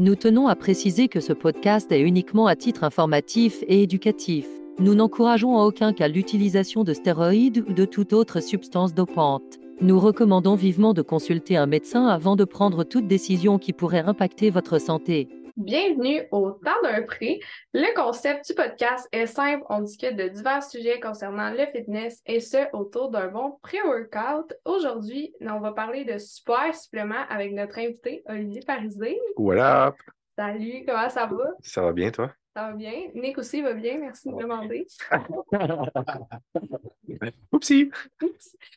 Nous tenons à préciser que ce podcast est uniquement à titre informatif et éducatif. Nous n'encourageons en aucun cas l'utilisation de stéroïdes ou de toute autre substance dopante. Nous recommandons vivement de consulter un médecin avant de prendre toute décision qui pourrait impacter votre santé. Bienvenue au Temps d'un prix. Le concept du podcast est simple. On discute de divers sujets concernant le fitness et ce autour d'un bon pré-workout. Aujourd'hui, on va parler de super suppléments avec notre invité Olivier Parisé. Voilà. Salut, comment ça va? Ça va bien, toi? Ça va bien? Nick aussi va bien, merci de me demander. Oupsie!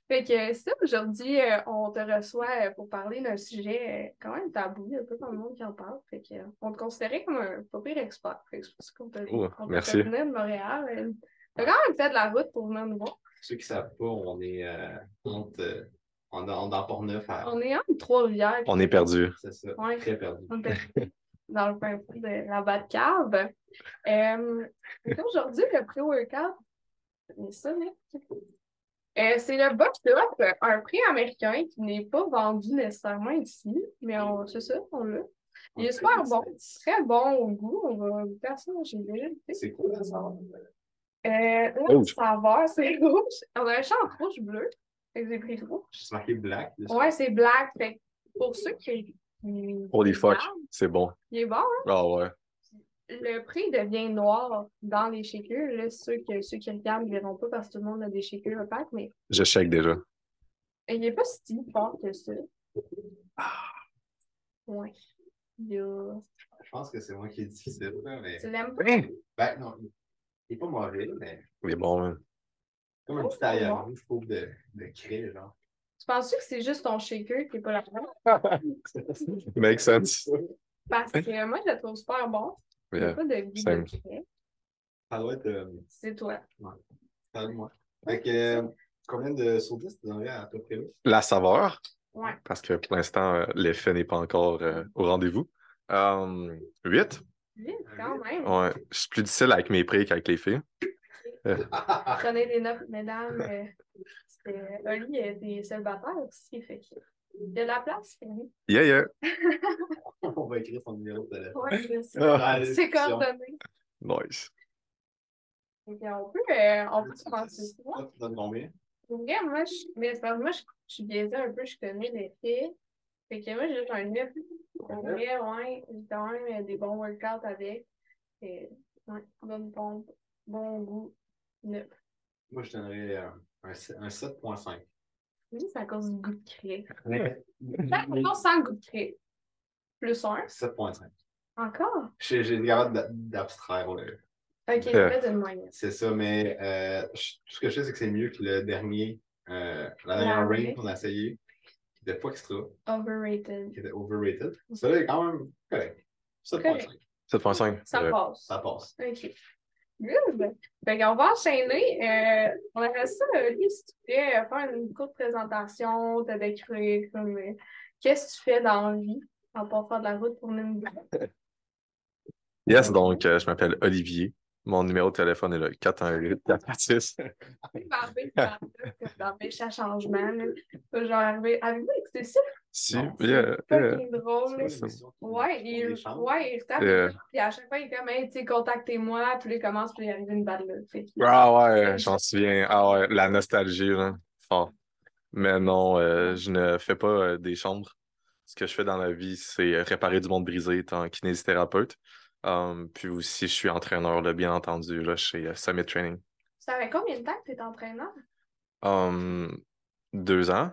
Fait que ça, aujourd'hui, euh, on te reçoit euh, pour parler d'un sujet euh, quand même tabou, il y a pas tant de monde qui en parle. Fait que, on te considérait comme un pas pire expert. Fait que c'est pour ça qu'on t'a Oh, on merci. de Montréal. T'as quand même fait de la route pour venir nous voir. ceux qui ne savent pas, on est euh, entre, on, est- on est dans Port-Neuf. à- On est en Trois-Rivières. On est perdu. C'est ça, Ouais. très perdu. On était dans le fin fond de la Batcave. Euh, Aujourd'hui, le pré-workout, c'est ça, Nick? Euh, c'est le box up, un prix américain qui n'est pas vendu nécessairement ici, mais on, c'est ça, on l'a. Il est super bon, très bon au goût. On va goûter à ça, j'ai déjà goûté. C'est cool, ça? Sort. Euh, là, Rouge. le saveur, c'est rouge. On a un champ rouge-bleu. Fait que j'ai pris rouge. C'est marqué black. dessus. Ouais, c'est black. Fait pour ceux qui. Qui Holy fuck. C'est bon. Il est bon, hein? Ah ouais. Le prix devient noir dans les shakers. Là, ceux, que, ceux qui regardent ne verront pas parce que tout le monde a des shakers opaques, mais Je shake déjà. il n'est pas si fort que ça. Ouais. Il y a- Je pense que c'est moi qui est difficile, là, mais. Tu l'aimes pas? Hein? Ben, non, il n'est pas mauvais, mais Il est bon, man. comme un Oh, petit ailleurs bon. je trouve, de, de craie, genre. Tu penses que c'est juste ton shaker qui n'est pas la Make sense. Parce que moi, je le trouve super bon. Il n'y a Yeah. pas de goût same. de craie. Ça doit être. Euh, C'est toi. ça moi. Fait que, euh, combien de 10 tu donnerais à peu près là? La saveur, Ouais. parce que pour l'instant, euh, l'effet n'est pas encore euh, au rendez-vous. Euh, 8. Vite, quand même. Ouais. Je suis plus difficile avec mes prix qu'avec les filles. Prenez des notes, mesdames. euh, parce que Oli est des célibataires aussi. Fait que il y a de la place. Fanny. Yeah, yeah. On va écrire son numéro de téléphone. Ouais, c'est ça. Dans la C'est coordonné. Nice. Que on peut, euh, on peut commencer ça. Tu donnes combien? Moi, je, mais c'est parce que moi, je, je suis biaisée un peu, je connais les faits. Fait que moi, j'ai juste un 9. Pour vrai, ouais, j'ai quand même euh, des bons workouts avec. Et, ouais, bonne pompe, bon goût, 9. Moi, je donnerais euh, un, sept- un 7.5. Oui, c'est à cause du goût de craie. Mais- Non, sans le goût de craie. Plus 1. 7.5. Encore? J'ai été capable d'a- d'abstraire. là. Ok, Euh. une moyenne. C'est ça, mais euh, je- tout ce que je sais, c'est que c'est mieux que le dernier, euh, la dernière La rain qu'on a essayé, qui était pas extra, Overrated. qui était overrated. Ça là est quand même correct. 7.5. 7.5. Ça Euh, passe. Ça passe. OK. Good. Fait qu'on va enchaîner. Euh, on aimerait ça, Oli, si tu pouvais euh, faire une courte présentation, te décrire comme euh, qu'est-ce que tu fais dans la vie, à part faire de la route pour une Yes, donc, euh, je m'appelle Olivier. Mon numéro de téléphone est le 418 446 Barbé, dans mes changements. là. Genre, arriver. Avez-vous écouté ça? Si, yeah, yeah. Drôle. C'est ça. Ouais, il, ouais, il tape, Yeah. puis à chaque fois, il est comme, hey, tu sais, contactez-moi, puis il commence, puis il arrive une balle là. Ah ouais, j'en souviens. Ah ouais, la nostalgie, là. Fort. Mais non, euh, je ne fais pas euh, des chambres. Ce que je fais dans la vie, c'est réparer du monde brisé étant kinésithérapeute. Um, puis aussi, je suis entraîneur, là, bien entendu, là, chez euh, Summit Training. Ça fait combien de temps que tu es entraîneur? Um, deux ans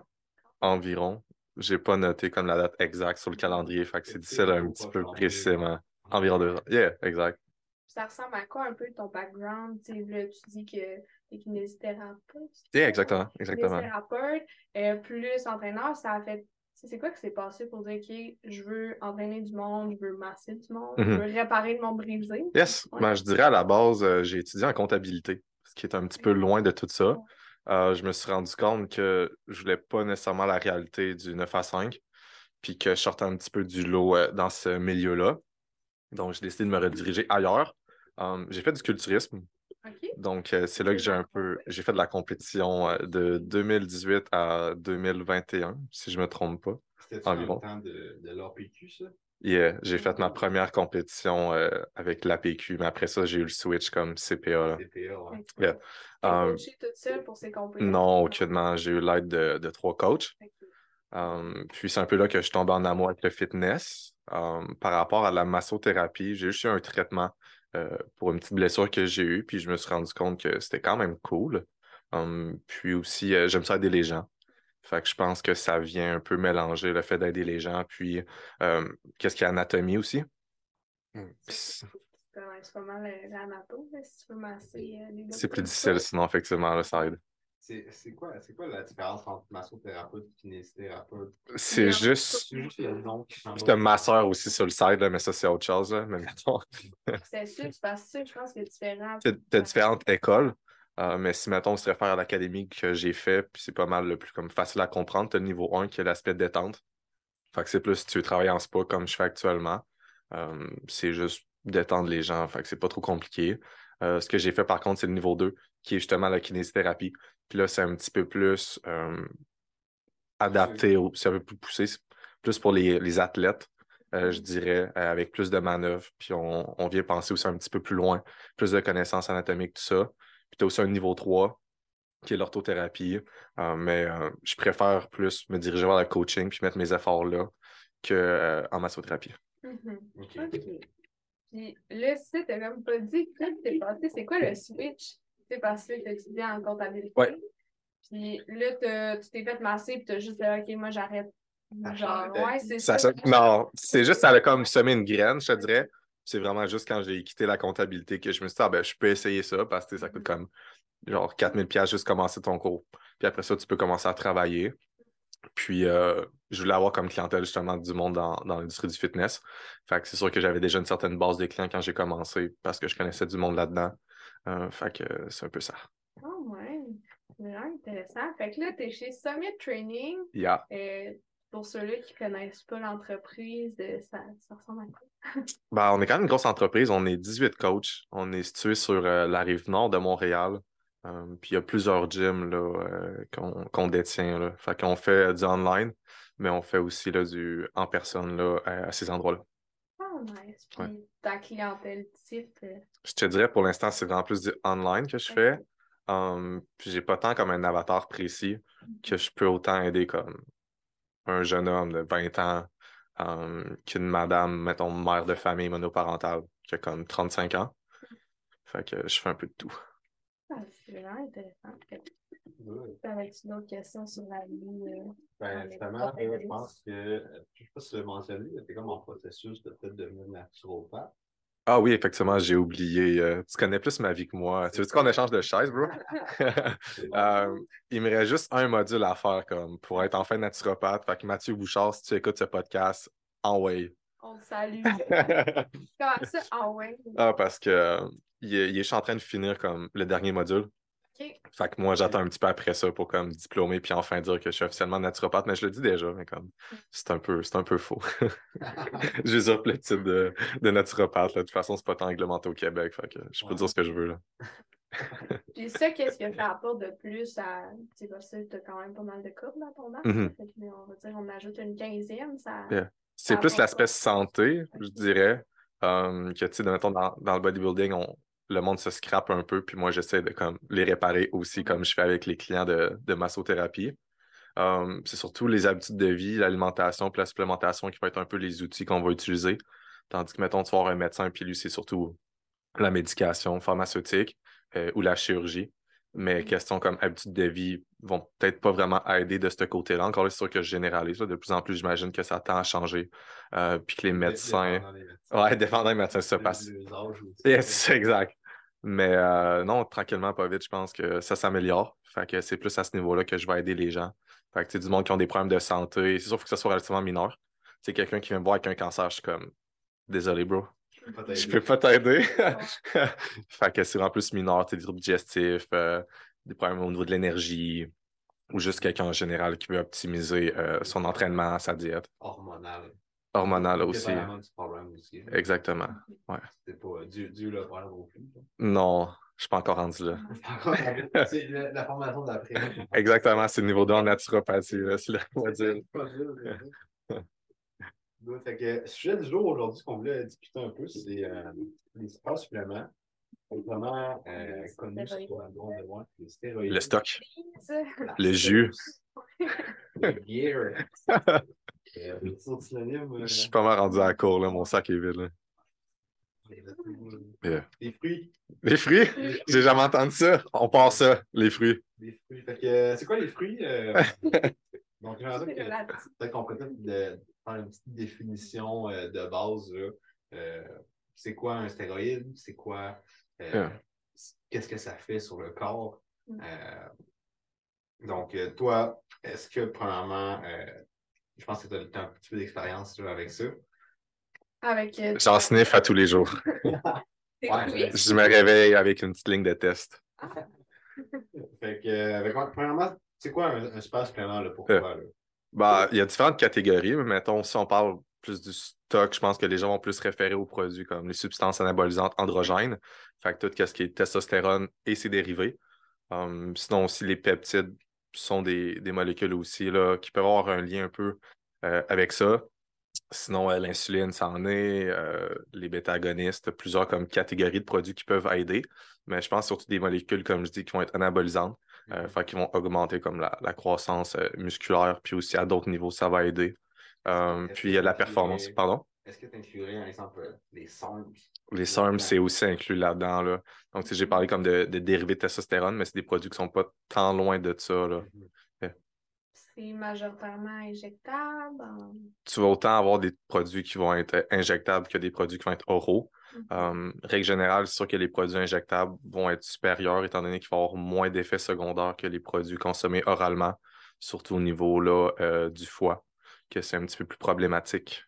environ. J'ai pas noté comme la date exacte sur le calendrier, fait que c'est difficile un petit peu précisément. Environ deux ans. Yeah, exact. Ça ressemble à quoi un peu ton background? Tu sais, là, tu dis que tu es kinésithérapeute. Yeah, exactement, exactement. Kinésithérapeute, euh, plus entraîneur, ça a fait. C'est quoi que c'est passé pour dire, OK, je veux entraîner du monde, je veux masser du monde, je Mhm. veux réparer le monde brisé? Yes, Ouais. ben, je dirais à la base, euh, j'ai étudié en comptabilité, ce qui est un petit peu loin de tout ça. Euh, je me suis rendu compte que je voulais pas nécessairement la réalité du 9 à 5, puis que je sortais un petit peu du lot euh, dans ce milieu-là. Donc, j'ai décidé de me rediriger ailleurs. J'ai fait du culturisme, Donc euh, c'est là que j'ai un peu, j'ai fait de la compétition euh, de 2018 à 2021, si je me trompe pas. C'était-tu dans Environ. le temps de, de l'APQ, ça? Yeah, j'ai fait ma première compétition euh, avec l'APQ, mais après ça, j'ai eu le switch comme CPA. CPA, ouais. Yeah. Um, toute seule pour ces compétitions? non, aucunement. J'ai eu l'aide de, de trois coachs. Um, puis c'est un peu là que je suis tombé en amour avec le fitness. Um, par rapport à la massothérapie, j'ai juste eu un traitement euh, pour une petite blessure que j'ai eue, puis je me suis rendu compte que c'était quand même cool. Um, puis aussi, euh, j'aime ça aider les gens. Fait que je pense que ça vient un peu mélanger le fait d'aider les gens, puis euh, qu'est-ce qu'il y a anatomie aussi? Tu connais pas mal euh, l'anato, si tu veux masser les C'est plus difficile, sinon, effectivement, là, ça aide. C'est c'est quoi, c'est quoi la différence entre massothérapeute et kinésithérapeute? C'est juste. C'est juste le nom qui change. C'est un masseur aussi sur le side, là, mais ça, c'est autre chose. là. Mais mettons, C'est sûr, c'est parce que je pense que c'est différent. t'as t'as différentes écoles. euh, mais si, mettons, on se réfère à l'académie que j'ai fait, puis c'est pas mal le plus comme facile à comprendre, t'as le niveau 1 qui est l'aspect détente. Fait que c'est plus si tu veux travailler en spa comme je fais actuellement. euh, c'est juste détendre les gens. Fait que c'est pas trop compliqué. Euh, ce que j'ai fait par contre, c'est le niveau 2, qui est justement la kinésithérapie. Puis là, c'est un petit peu plus euh, adapté, au- c'est un peu plus poussé, plus pour les, les athlètes, euh, je dirais, euh, avec plus de manœuvres. Puis on, on vient penser aussi un petit peu plus loin, plus de connaissances anatomiques, tout ça. Puis tu as aussi un niveau 3, qui est l'orthothérapie. Euh, mais euh, je préfère plus me diriger vers le coaching puis mettre mes efforts là qu'en massothérapie. Mhm. Ok. OK. Puis là, si t'as même pas dit quand t'es passé, c'est quoi le switch? Tu sais, parce que t'as étudié en comptabilité. Ouais. Puis là, tu t'es fait masser, puis t'as juste dit, OK, moi, j'arrête. À Genre, ouais, c'est Ça, non, c'est juste, ça a comme semé une graine, je te dirais. C'est vraiment juste quand j'ai quitté la comptabilité que je me suis dit, ah ben, je peux essayer ça parce que ça coûte comme genre 4000 pièces juste commencer ton cours. Puis après ça, tu peux commencer à travailler. Puis, euh, je voulais avoir comme clientèle justement du monde dans, dans l'industrie du fitness. Fait que c'est sûr que j'avais déjà une certaine base de clients quand j'ai commencé parce que je connaissais du monde là-dedans. Euh, fait que c'est un peu ça. Oh, ouais. C'est vraiment intéressant. Fait que là, t'es chez Summit Training. Yeah. Euh, pour ceux-là qui connaissent pas l'entreprise, euh, ça, ça ressemble à quoi? Ben, on est quand même une grosse entreprise. On est 18 coachs. On est situé sur euh, la rive nord de Montréal. Euh, puis il y a plusieurs gyms qu'on détient. Là. Fait qu'on fait du online, mais on fait aussi là, du en personne là, à, à ces endroits-là. Nice. Puis Ouais. ta clientèle type. euh, Je te dirais pour l'instant, c'est vraiment plus du online que je fais. Um, puis j'ai pas tant comme un avatar précis que je peux autant aider comme un jeune homme de 20 ans um, qu'une madame, mettons, mère de famille monoparentale qui a comme 35 ans. Fait que je fais un peu de tout. Ah, c'est vraiment intéressant. Ouais. T'avais-tu d'autres questions sur la vie? euh? Ben, justement, je pense que, je sais pas si tu l'as mentionné, tu es comme en processus de peut-être devenir naturopathe. Ah oui, effectivement, j'ai oublié. euh, tu connais plus ma vie que moi. Tu veux qu'on échange de chaise, bro? Euh, il me reste juste un module à faire comme pour être enfin naturopathe. Fait que Mathieu Bouchard, si tu écoutes ce podcast, en way. On te salue. Comment ça? Ah ouais. ah, parce que euh, il est, il est juste en train de finir comme le dernier module. Fait que moi, j'attends un petit peu après ça pour comme diplômer puis enfin dire que je suis officiellement naturopathe, mais je le dis déjà, mais comme c'est un peu, c'est un peu faux. J'usurpe le titre de, de naturopathe. là. De toute façon, c'est pas tant réglementé au Québec. Fait que je peux Ouais. dire ce que je veux. Là. Puis ça, qu'est-ce que ça apporte de plus à. Tu sais, parce que t'as quand même pas mal de courbes dans ton. Fait que, on va dire, on ajoute une quinzième, ça. Yeah. C'est Ça plus l'aspect quoi? santé, je dirais. euh, que, tu sais, dans, dans le bodybuilding, on, le monde se scrape un peu, puis moi, j'essaie de comme, les réparer aussi, comme je fais avec les clients de, de massothérapie. Euh, c'est surtout les habitudes de vie, l'alimentation, puis la supplémentation qui va être un peu les outils qu'on va utiliser. Tandis que, mettons, tu vas avoir un médecin, puis lui, c'est surtout la médication pharmaceutique euh, ou la chirurgie. Mais questions comme habitudes de vie vont peut-être pas vraiment aider de ce côté-là. Encore là, c'est sûr que je généralise. là. De plus en plus, j'imagine que ça tend à changer. Euh, puis que les médecins. Dépendant des médecins. Ouais, dépendant des médecins, ça passe. Yes, exact. Mais euh, non, tranquillement, pas vite, je pense que ça s'améliore. Fait que c'est plus à ce niveau-là que je vais aider les gens. Fait que du monde qui ont des problèmes de santé. C'est sûr qu'il faut que ça soit relativement mineur. C'est quelqu'un qui vient me voir avec un cancer, je suis comme désolé, bro. Je peux pas t'aider. peux pas t'aider. fait que c'est vraiment plus mineur, tes troubles digestifs, euh, des problèmes au niveau de l'énergie, ou juste quelqu'un en général qui veut optimiser euh, son entraînement, sa diète. Hormonal. Hormonale aussi. Dépendamment du problème aussi. Exactement. C'est pas Dieu, Dieu le problème non plus. Non, je suis pas encore rendu là. C'est la, la formation d'après. Exactement, c'est le niveau 2 en naturopathie, là, c'est mais- Good. Fait que, le sujet du jour aujourd'hui qu'on voulait discuter un peu, c'est euh, les sports suppléments. Euh, de moi, les stéroïdes. Le stock. le jus. sauce, Le gear. Euh, synonyme. euh, Je suis pas mal rendu à la cour, là. Mon sac est vide, là. Yeah. Les fruits. Les fruits? J'ai jamais entendu ça. On part ça, les fruits. Les fruits. Fait que, euh, c'est quoi les fruits? euh? Donc, peut-être qu'on peut peut-être de- faire une petite définition euh, de base. là. Euh, c'est quoi un stéroïde? C'est quoi? Euh, Yeah. Qu'est-ce que ça fait sur le corps? Mm. Euh, donc, euh, toi, est-ce que, premièrement, euh, je pense que tu as, un petit peu d'expérience avec ça. Avec. euh, J'en sniff à tous les jours. Ouais. Je me réveille avec une petite ligne de test. Fait que, euh, avec- premièrement, c'est quoi un, un super supplément là, pour toi? Là? Bah, il y a différentes catégories, mais mettons, si on parle plus du stock, je pense que les gens vont plus se référer aux produits comme les substances anabolisantes androgènes, fait que tout ce qui est testostérone et ses dérivés. Hum, sinon aussi, les peptides sont des, des molécules aussi là, qui peuvent avoir un lien un peu euh, avec ça. Sinon, euh, l'insuline, ça en est, euh, les bêta-agonistes, plusieurs comme catégories de produits qui peuvent aider, mais je pense surtout des molécules, comme je dis, qui vont être anabolisantes. Euh, fait qu'ils vont augmenter comme la, la croissance musculaire, puis aussi à d'autres niveaux, ça va aider. Euh, puis il y a de la performance. Pardon? Est-ce que tu inclurais, par exemple, euh, les SARMs? Les SARM, c'est aussi inclus là-dedans. Là. Donc, j'ai parlé comme de, de dérivés de testostérone, mais c'est des produits qui sont pas tant loin de ça. Là. Mhm. C'est majoritairement injectable. Tu vas autant avoir des produits qui vont être injectables que des produits qui vont être oraux. Mhm. Euh, règle générale, c'est sûr que les produits injectables vont être supérieurs étant donné qu'il va y avoir moins d'effets secondaires que les produits consommés oralement, surtout au niveau là, euh, du foie, que c'est un petit peu plus problématique.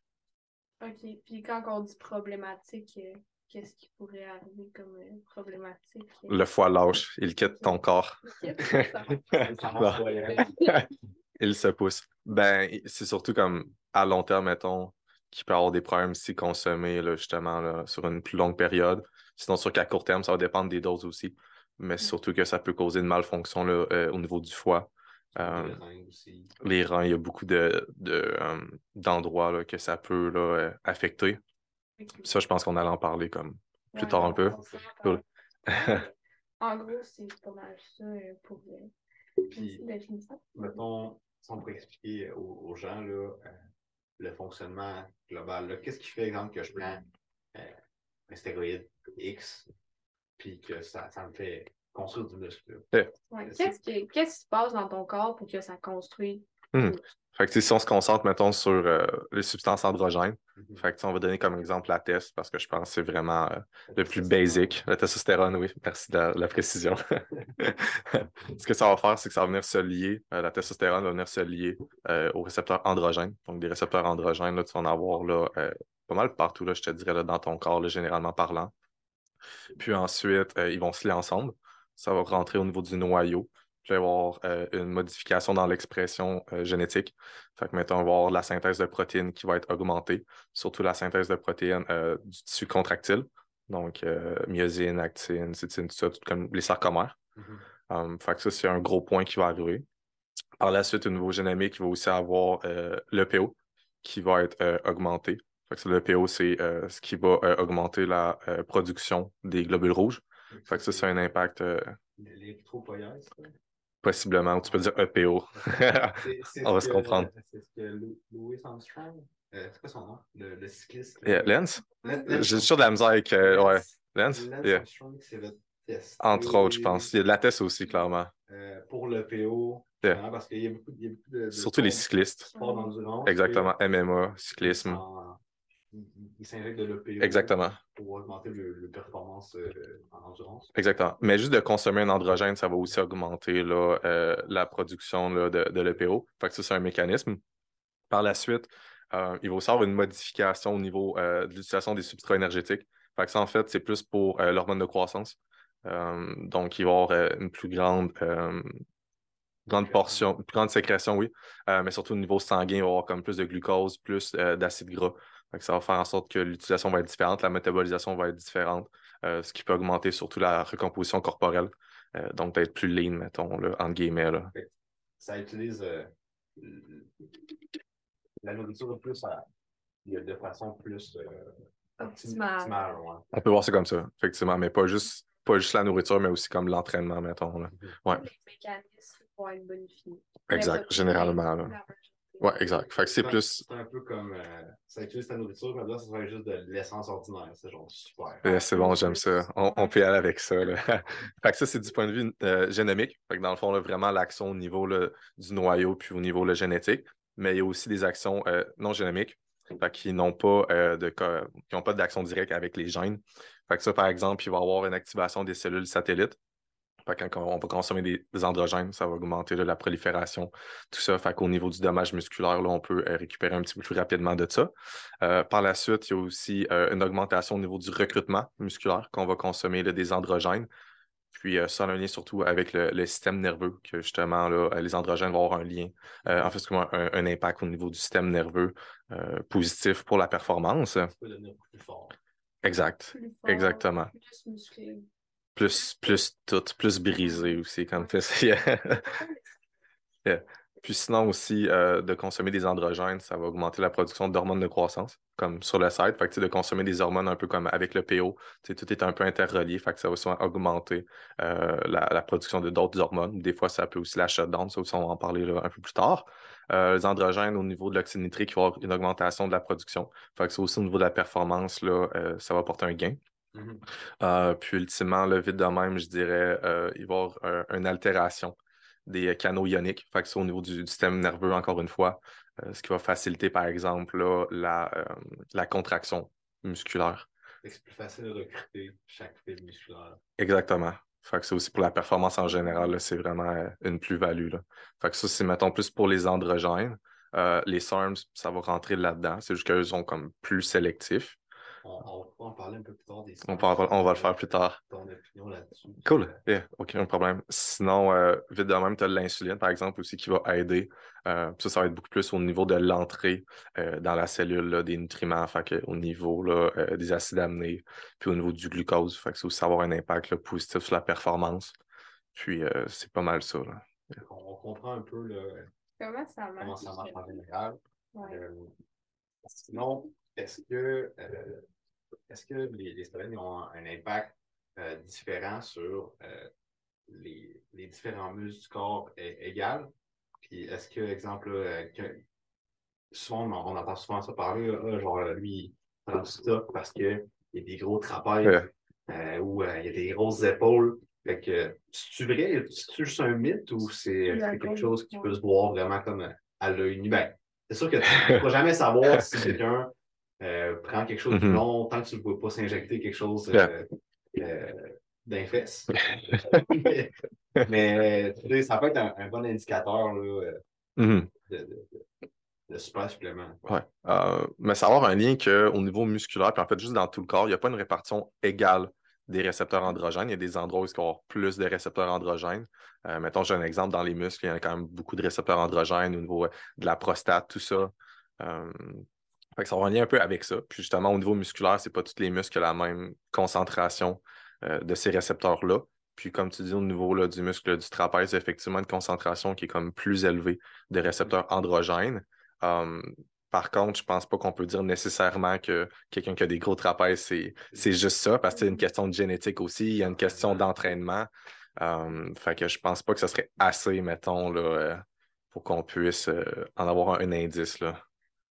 OK. Puis quand on dit problématique, euh, qu'est-ce qui pourrait arriver comme euh, problématique? Le foie lâche, il quitte ton corps. Hein? il se pousse. Ben, c'est surtout comme à long terme, mettons, qu'il peut avoir des problèmes si consommés, là, justement, là, sur une plus longue période. Sinon, sûr qu'à court terme, ça va dépendre des doses aussi. Mais c'est surtout que ça peut causer une malfonction là, euh, au niveau du foie. Euh, Les reins aussi. les reins, il y a beaucoup de, de, d'endroits là, que ça peut là, affecter. Ça, je pense qu'on allait en parler comme plus Ouais, tard un peu. en Cool. parler. En gros, c'est pas mal ça euh, pour Puis, mettons, si on pourrait expliquer aux, aux gens là, euh, le fonctionnement global. là. Qu'est-ce qui fait, exemple, que je prends euh, un stéroïde X, puis que ça, ça me fait construire du muscle? Ouais. Qu'est-ce qui, qu'est-ce qui se passe dans ton corps pour que ça construise? Hmm. Fait que si on se concentre, mettons, sur euh, les substances androgènes, Mhm. fait que on va donner comme exemple la test parce que je pense que c'est vraiment euh, le plus basic. La testostérone, oui, merci de la, la précision. Ce que ça va faire, c'est que ça va venir se lier, euh, la testostérone va venir se lier euh, aux récepteurs androgènes. Donc, des récepteurs androgènes, là, tu vas en avoir là, euh, pas mal partout, là, je te dirais, là, dans ton corps, là, généralement parlant. Puis ensuite, euh, ils vont se lier ensemble. Ça va rentrer au niveau du noyau. Puis il va y avoir euh, une modification dans l'expression euh, génétique. Fait que, mettons, on va avoir la synthèse de protéines qui va être augmentée, surtout la synthèse de protéines euh, du tissu contractile. Donc, myosine, actine, cytine, tout ça, tout comme les sarcomères. Mhm. Um, fait que ça, c'est un gros point qui va arriver. Par la suite, au niveau génomique, il va aussi avoir euh, l'EPO qui va être augmenté. Fait que c'est ce qui va augmenter la production des globules rouges. Fait que ça, c'est un impact euh, L'érythropoïèse, possiblement, ou tu peux dire EPO. C'est- c'est On va se comprendre. C'est ce que Lou- Louis Armstrong, euh, c'est quoi son nom? Le, le cycliste. Là. Lens? J'ai toujours de la misère avec. euh, ouais. Lens? Yeah. Armstrong s'est fait tester, Entre autres, je pense. Il y a de la test aussi, clairement. euh, pour le PO, Yeah. parce qu'il y a beaucoup, il y a beaucoup de, de Surtout les cyclistes. d'endurance. Exactement. MMA, cyclisme. en- Ils s'injectent de l'EPO Exactement. pour augmenter le, le performance euh, en endurance. Exactement. Mais juste de consommer un androgène, ça va aussi augmenter là, euh, la production là, de, de l'EPO. Fait que ça, c'est un mécanisme. Par la suite, euh, il va aussi avoir une modification au niveau de l'utilisation des substrats énergétiques. Fait que ça, en fait, c'est plus pour l'hormone de croissance. Donc, il va y avoir une plus grande, grande portion, plus grande sécrétion, oui. Euh, mais surtout au niveau sanguin, il va y avoir comme plus de glucose, plus euh, d'acide gras. Ça va faire en sorte que l'utilisation va être différente, la métabolisation va être différente, euh, ce qui peut augmenter surtout la recomposition corporelle. Euh, donc, d'être plus lean, mettons, là, entre guillemets. Là. Ça utilise euh, la nourriture plus à, de façon plus euh, Optimale. optimale, ouais. On peut voir ça comme ça, effectivement, mais pas juste, pas juste la nourriture, mais aussi comme l'entraînement, mettons. Là. Ouais. Les mécanismes vont être bonifiés. Exact, Mais pas généralement. Là. Ouais, exact. Fait que c'est plus. C'est un peu comme euh, ça utilise ta nourriture, mais là, ça serait juste de l'essence ordinaire. C'est genre super. c'est bon, j'aime ça. On, on peut y aller avec ça. Là. fait que ça, c'est du point de vue euh, génomique. Fait que dans le fond, là, vraiment l'action au niveau là, du noyau puis au niveau là, génétique. Mais il y a aussi des actions euh, non génomiques fait qui n'ont pas euh, de co- qui n'ont pas d'action directe avec les gènes. Fait que ça, par exemple, il va y avoir une activation des cellules satellites. Quand on va consommer des, des androgènes, ça va augmenter là, la prolifération, tout ça. Fait qu'au niveau du dommage musculaire, là, on peut euh, récupérer un petit peu plus rapidement de ça. Euh, par la suite, il y a aussi euh, une augmentation au niveau du recrutement musculaire qu'on va consommer là, des androgènes. Puis euh, ça a un lien surtout avec le, le système nerveux, que justement, là, les androgènes vont avoir un lien, euh, en fait, un, un impact au niveau du système nerveux euh, positif pour la performance. Ça peut devenir plus fort. Exact, Plus fort, exactement. Plus musclé. Plus, plus tout, plus brisé aussi, comme fait. Yeah. Puis sinon aussi, euh, de consommer des androgènes, ça va augmenter la production d'hormones de croissance, comme sur le site. Fait que, tu de consommer des hormones un peu comme avec le PO, tu tout est un peu interrelié, fait que ça va souvent augmenter euh, la, production de d'autres hormones. Des fois, ça peut aussi la shutdown, ça aussi, on va en parler un peu plus tard. Euh, les androgènes, au niveau de l'oxyde nitrique, il va y avoir une augmentation de la production. Fait que ça aussi, au niveau de la performance, là, ça va apporter un gain. Mhm. Euh, puis ultimement, le vide de même, je dirais, euh, il va y avoir une altération des euh, canaux ioniques. Fait que c'est au niveau du, du système nerveux, encore une fois, euh, ce qui va faciliter, par exemple, là, la, la contraction musculaire. C'est plus facile de recruter chaque fibre musculaire. Exactement. Fait que c'est aussi pour la performance en général, c'est vraiment une plus-value. Fait que ça, c'est, mettons, plus pour les androgènes. Euh, les SARMs, ça va rentrer là-dedans. C'est juste qu'eux sont comme plus sélectifs. On, on va en parler un peu plus tard des On, on va le faire plus tard. Ton opinion là-dessus. Cool, yeah, aucun problème. Sinon, euh, vite de même, tu as l'insuline, par exemple, aussi qui va aider. Euh, ça, ça va être beaucoup plus au niveau de l'entrée euh, dans la cellule là, des nutriments, fait que, au niveau là, euh, des acides aminés, puis au niveau du glucose. Fait que ça aussi avoir un impact là, positif sur la performance. Puis euh, c'est pas mal ça. Là. On, comprend un peu là, Comment ça marche? comment ça marche en général. Ouais. Euh, sinon, est-ce que, euh, est-ce que les, les ont un impact euh, différent sur euh, les, les différents muscles du corps é- égal? Puis est-ce que, exemple, là, que- souvent on, on entend souvent ça parler, là, genre lui, il prend du stock parce qu'il y a des gros trapèzes Ouais. euh, ou euh, il y a des grosses épaules. Fait que, c'est vrai, c'est juste un mythe ou c'est quelque chose qui peut se voir vraiment comme à l'œil nu? Ben, c'est sûr que tu ne pourras jamais savoir si quelqu'un euh, prend quelque chose de Mhm. long tant que tu ne vois pas s'injecter quelque chose euh, Yeah. euh, d'un fesse. mais tu sais, ça peut être un, un bon indicateur là, euh, Mhm. de, de, de, super supplément. Ouais. Euh, mais savoir un lien qu'au niveau musculaire, puis en fait, juste dans tout le corps, il n'y a pas une répartition égale des récepteurs androgènes. Il y a des endroits où il va y avoir plus de récepteurs androgènes. Euh, mettons, j'ai un exemple dans les muscles, il y a quand même beaucoup de récepteurs androgènes au niveau de la prostate, tout ça. Euh, fait que ça va en lien un peu avec ça. Puis justement, au niveau musculaire, c'est pas tous les muscles qui ont la même concentration euh, de ces récepteurs-là. Puis comme tu dis, au niveau là, du muscle du trapèze, il y a effectivement une concentration qui est comme plus élevée de récepteurs androgènes. Euh, par contre, je pense pas qu'on peut dire nécessairement que quelqu'un qui a des gros trapèzes, c'est, c'est juste ça, parce que c'est une question de génétique aussi, il y a une question d'entraînement. Euh, fait que je pense pas que ce serait assez, mettons, là, euh, pour qu'on puisse euh, en avoir un, un indice. Là.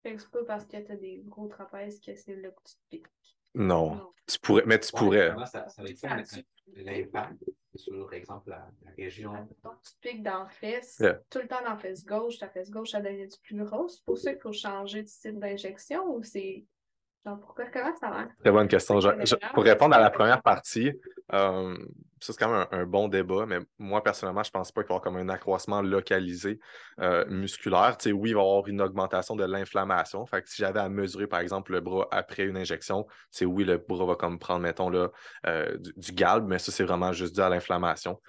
Fait que c'est pas parce que t'as des gros trapèzes que c'est là que tu te piques. Non. Non. Tu pourrais, mais tu Ouais, pourrais. vraiment, ça, ça va être Ça, un- tu- l'impact sur, par exemple, la, la région? Donc, tu te piques dans la fesse, Yeah. tout le temps dans la fesse gauche, ta fesse gauche, ça devient plus grosse? C'est pour ça qu'il faut changer de site d'injection ou c'est. Pourquoi, comment ça marche? Très bonne question. Je- je- pour répondre à la première partie, euh, ça c'est quand même un, un bon débat, mais moi personnellement, je pense pas qu'il va y avoir comme un accroissement localisé euh, musculaire. Tu sais, oui, il va y avoir une augmentation de l'inflammation. Fait que si j'avais à mesurer, par exemple, le bras après une injection, c'est oui, le bras va comme prendre, mettons, là, euh, du, du galbe, mais ça, c'est vraiment juste dû à l'inflammation.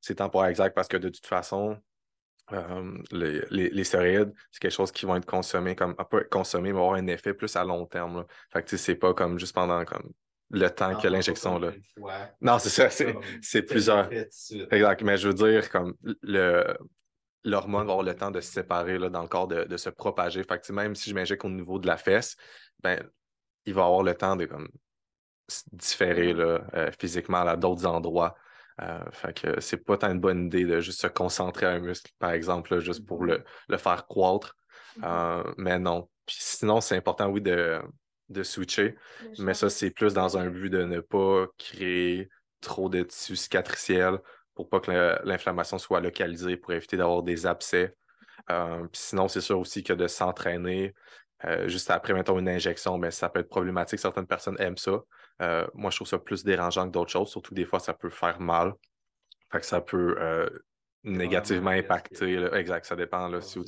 C'est temporaire exact parce que de toute façon, les, les, les stéroïdes, c'est quelque chose qui vont être consommé comme pas être consommé, mais avoir un effet plus à long terme. là. Fait que c'est pas comme juste pendant comme le temps Non, que l'injection pas là. Non, c'est ça, c'est c'est plusieurs. Exact. Mais je veux dire, comme le l'hormone va avoir le temps de se séparer là, dans le corps, de, de se propager. Fait que, même si je m'injecte au niveau de la fesse, ben, il va avoir le temps de comme, différer là, euh, physiquement à d'autres endroits. Euh, fait que c'est pas tant une bonne idée de juste se concentrer à un muscle, par exemple, juste pour le, le faire croître. Euh, mais non. Puis sinon, c'est important, oui, de, de switcher. Mais ça, c'est plus dans un but de ne pas créer trop de tissu cicatriciel pour pas que l'inflammation soit localisée, pour éviter d'avoir des abcès. puis sinon, c'est sûr aussi que de s'entraîner juste après, mettons, une injection, mais ça peut être problématique. Certaines personnes aiment ça. Euh, moi, je trouve ça plus dérangeant que d'autres choses, surtout des fois, ça peut faire mal. Fait que ça peut euh, négativement impacter. Exact, ça dépend. Là, si,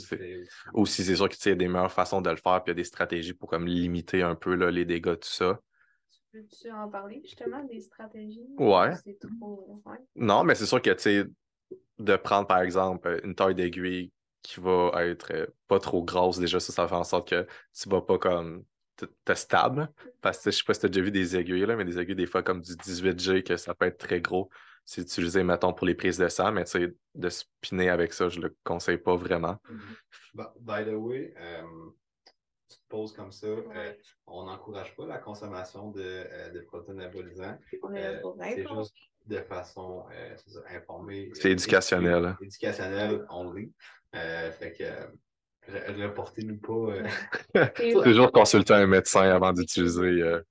aussi, c'est sûr qu'il y a des meilleures façons de le faire, puis il y a des stratégies pour comme limiter un peu là, les dégâts, tout ça. Peux-tu en parler justement des stratégies? Ouais. Non, mais c'est sûr que tu sais, de prendre par exemple une taille d'aiguille qui va être euh, pas trop grosse, déjà, ça, ça fait en sorte que tu vas pas comme t'es stable. Parce que je sais pas si tu as déjà vu des aiguilles, là, mais des aiguilles des fois comme du 18G, que ça peut être très gros. C'est utilisé, mettons, pour les prises de sang, mais tu sais, de spinner avec ça, je le conseille pas vraiment. Mm-hmm. By the way, euh, tu te poses comme ça, euh, on n'encourage pas la consommation de, euh, de protéines anabolisants. c'est juste de façon informée. C'est éducationnel. Éducationnel, on lit. fait que Reportez-nous pas. Euh... Toujours consulter un médecin avant d'utiliser. Euh...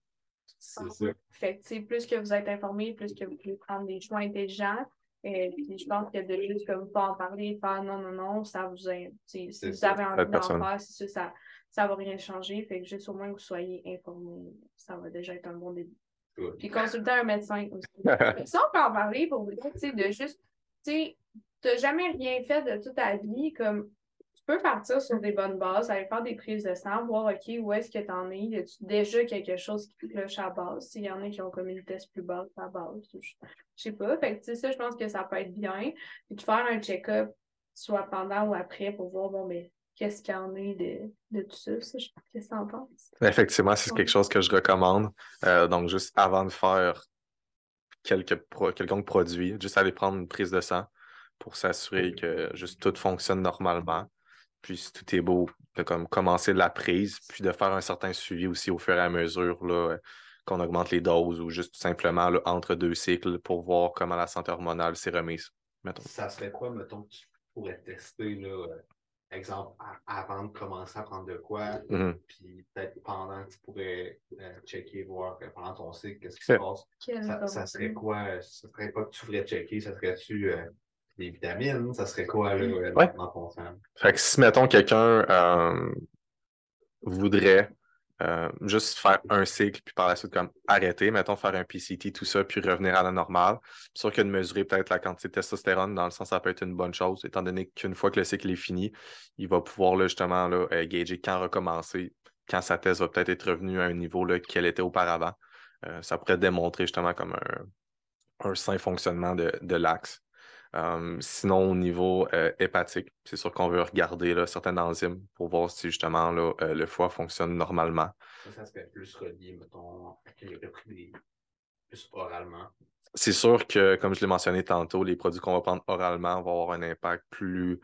C'est ça. Fait que, plus que vous êtes informé, plus que vous pouvez prendre des choix intelligents. Et puis, je pense que de juste comme pas en parler, faire non, non, non, ça vous Si vous avez envie d'en faire, c'est sûr, ça ça va rien changer. Fait que juste au moins que vous soyez informé, ça va déjà être un bon début. Puis consulter un médecin aussi. ça, on peut en parler pour vous dire, de juste, tu sais, n'as jamais rien fait de toute ta vie, comme peux partir sur des bonnes bases, aller faire des prises de sang, voir, OK, où est-ce que tu en es? Y a-tu déjà quelque chose qui cloche à base? S'il y en a qui ont comme une test plus basse à base, je, sais pas. Fait que, ça, je pense que ça peut être bien. Puis de faire un check-up, soit pendant ou après, pour voir, bon, mais qu'est-ce qu'il y en est de, de tout ça? ça Qu'est-ce que tu en penses? Effectivement, c'est quelque chose que je recommande. Euh, donc, juste avant de faire quelques pro quelconque produit, juste aller prendre une prise de sang pour s'assurer que juste tout fonctionne normalement. Puis si tout est beau, de comme commencer de la prise, puis de faire un certain suivi aussi au fur et à mesure là, qu'on augmente les doses ou juste tout simplement entre deux cycles pour voir comment la santé hormonale s'est remise. Mettons. Ça serait quoi, mettons, que tu pourrais tester, là, euh, exemple, avant de commencer à prendre de quoi, mm-hmm. puis peut-être pendant que tu pourrais euh, checker, voir euh, pendant ton cycle, qu'est-ce qui se passe? Ça, serait quoi? Ça serait pas que tu voudrais checker, ça serait-tu des vitamines, ça serait quoi là, euh, dans ton sang? Fait que si, mettons, quelqu'un euh, voudrait euh, juste faire un cycle, puis par la suite, comme arrêter, mettons, faire un PCT, tout ça, puis revenir à la normale. C'est sûr que de mesurer peut-être la quantité de testostérone, dans le sens, ça peut être une bonne chose, étant donné qu'une fois que le cycle est fini, il va pouvoir là, justement là, gager quand recommencer, quand sa thèse va peut-être être revenue à un niveau qu'elle était auparavant. ça pourrait démontrer justement comme un, un sain fonctionnement de, de l'axe. Sinon, au niveau euh, hépatique, c'est sûr qu'on veut regarder là, certaines enzymes pour voir si justement là, euh, le foie fonctionne normalement. Ça, ça serait plus relié, mettons, à plus oralement. C'est sûr que, comme je l'ai mentionné tantôt, les produits qu'on va prendre oralement vont avoir un impact plus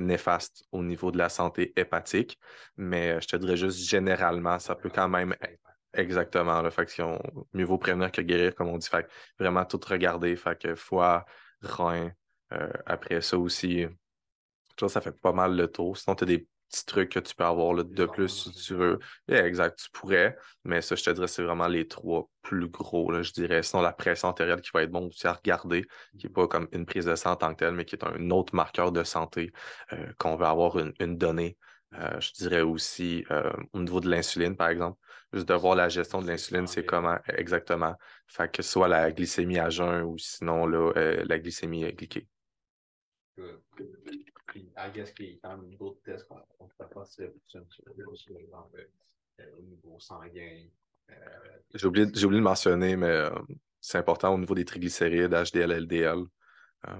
néfaste au niveau de la santé hépatique. Mais je te dirais juste généralement, ça peut quand même Exactement. La fait mieux vaut prévenir que guérir, comme on dit. Fait vraiment tout regarder. Fait que foie, rein, après ça aussi, ça fait pas mal le tour. Sinon, tu as des petits trucs que tu peux avoir de plus si tu veux. exact, tu pourrais, mais ça, je te dirais, c'est vraiment les trois plus gros, là, je dirais. Sinon, la pression artérielle qui va être bon aussi à regarder, qui n'est pas comme une prise de sang en tant que telle, mais qui est un autre marqueur de santé euh, qu'on veut avoir une, donnée. Euh, je dirais aussi au niveau de l'insuline, par exemple. Juste de voir la gestion de l'insuline, c'est comment exactement. Fait que ce soit la glycémie à jeun ou sinon la glycémie glyquée. Puis, I guess qu'il y a qu'on ne peut pas au niveau sanguin. Euh, j'ai oublié, oublié, de mentionner, mais euh, c'est important au niveau des triglycérides, HDL, LDL, euh,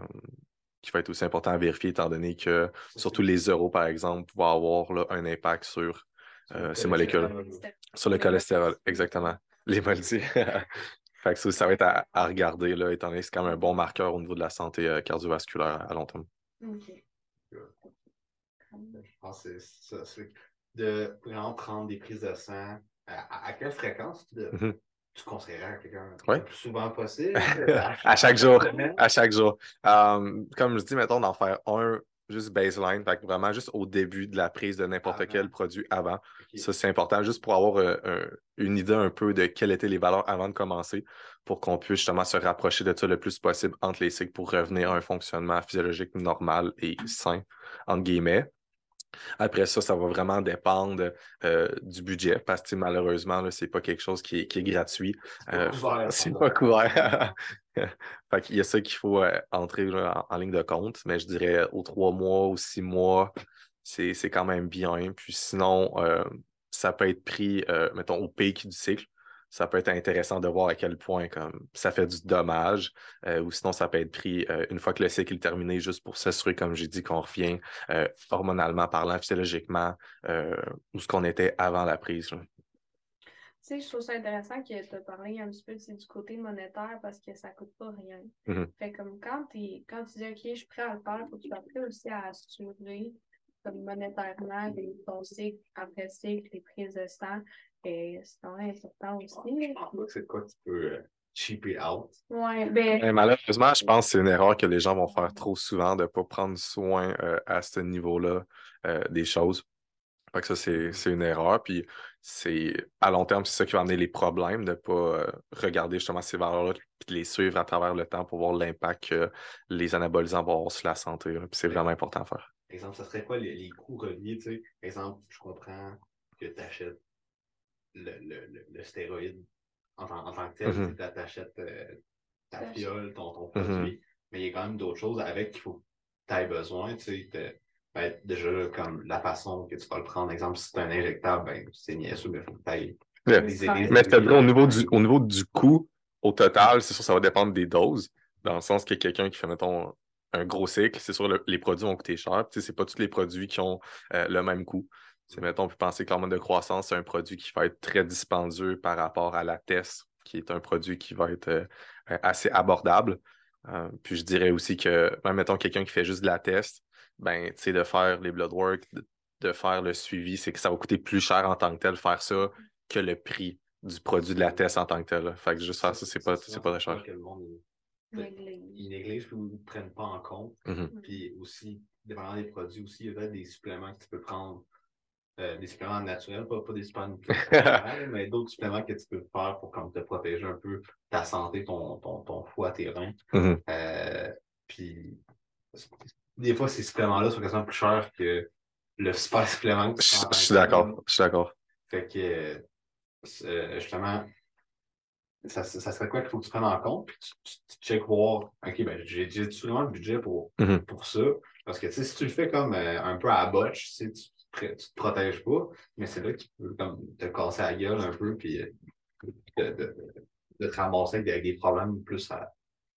qui va être aussi important à vérifier, étant donné que surtout les euros, par exemple, vont avoir là, un impact sur, ces molécules. Sur le cholestérol, exactement. Les molécules. Fait que ça, ça va être à, regarder, là, étant donné que c'est quand même un bon marqueur au niveau de la santé euh, cardiovasculaire à long terme. OK. Je pense que c'est ça. de vraiment prendre des prises de sang. À, à quelle fréquence tu, de- Mhm. tu conseillerais à quelqu'un? Ouais. le plus souvent possible? À chaque jour. semaine? À chaque jour. Euh, comme je dis, mettons, d'en faire un juste baseline, fait que vraiment juste au début de la prise de n'importe quel produit avant. Ça, c'est important juste pour avoir euh, un- une idée un peu de quelles étaient les valeurs avant de commencer pour qu'on puisse justement se rapprocher de ça le plus possible entre les cycles pour revenir à un fonctionnement physiologique normal et sain, entre guillemets. Après ça, ça va vraiment dépendre euh, du budget parce que malheureusement, ce n'est pas quelque chose qui est, qui est gratuit. Euh, couvert, c'est pas couvert. fait y a ça qu'il faut euh, entrer en, ligne de compte, mais je dirais aux trois mois ou six mois, c'est quand même bien. Puis sinon, euh, ça peut être pris, euh, mettons, au pic du cycle. Ça peut être intéressant de voir à quel point comme, ça fait du dommage. euh, ou sinon, ça peut être pris euh, une fois que le cycle est terminé, juste pour s'assurer, comme j'ai dit, qu'on revient euh, hormonalement parlant, physiologiquement, euh, où ce qu'on était avant la prise. Tu sais, je trouve ça intéressant que tu as parlé un petit peu tu sais, du côté monétaire parce que ça coûte pas rien. Mhm. Fait comme quand, t'es- quand tu dis OK, je suis prêt à le faire, faut que tu sois prêt aussi à assurer comme monétairement les, ton cycle après cycle, les prises de sang. Et c'est quand même important aussi. Je pense pas que c'est quoi tu peux euh, cheap it out. Ouais, ben, malheureusement, je pense que c'est une erreur que les gens vont faire trop souvent de ne pas prendre soin euh, à ce niveau-là euh, des choses. Fait que ça, c'est c'est une erreur. Puis c'est à long terme, c'est ça qui va amener les problèmes de ne pas euh, regarder justement ces valeurs-là puis de les suivre à travers le temps pour voir l'impact que les anabolisants vont avoir sur la santé. c'est vraiment important à faire. Exemple, ça serait quoi les, les coûts reliés, tu sais? Exemple, je comprends que tu achètes le, le, le, le stéroïde en, tant- en tant que tel, tu achètes euh, ta T'achètes. fiole, ton, ton Mhm. produit, mais il y a quand même d'autres choses avec qu'il faut que tu aies besoin, tu sais. Ben, déjà, là, comme la façon que tu vas le prendre, exemple, si c'est un injectable, ben, c'est niaiseux, mais il faut que tu ailles Mais dirais, au niveau du, au niveau du coût, au total, c'est sûr, ça va dépendre des doses. Dans le sens que quelqu'un qui fait, mettons, un gros cycle, c'est sûr, le- les produits vont coûter cher. Tu sais, c'est pas tous les produits qui ont euh, le même coût. C'est, mettons, on peut penser que l'hormone de croissance, c'est un produit qui va être très dispendieux par rapport à la TES, qui est un produit qui va être euh, euh, assez abordable. Euh, puis je dirais aussi que, même mettons, quelqu'un qui fait juste de la test, ben, tu sais, de faire les blood work, de, de faire le suivi, c'est que ça va coûter plus cher en tant que tel faire ça que le prix du produit de la test en tant que tel. Fait que juste faire ça, c'est pas, c'est pas très cher. que le monde, il- néglige. ils négligent ou ne prennent pas en compte. Mhm. Puis aussi, dépendant des produits aussi, il y a des suppléments que tu peux prendre. euh, des suppléments naturels, pas, pas des suppléments nutritionnels, mais d'autres suppléments que tu peux faire pour comme, te protéger un peu ta santé, ton, ton, ton foie, tes reins. Euh, puis des fois, ces suppléments-là sont quasiment plus chers que le super supplément que tu Je suis que d'accord. Je suis d'accord. fait que, euh, euh, justement, ça, ça serait quoi qu'il faut que tu prennes en compte, puis tu, tu, tu check voir, OK, ben, j'ai vraiment le budget pour, Mhm. pour ça. Parce que, tu sais, si tu le fais comme euh, un peu à la botche, tu tu, tu te- tu protèges pas, mais c'est là qu'il peut comme, te casser la gueule un peu, puis de, de, de te ramasser avec des, avec des problèmes plus à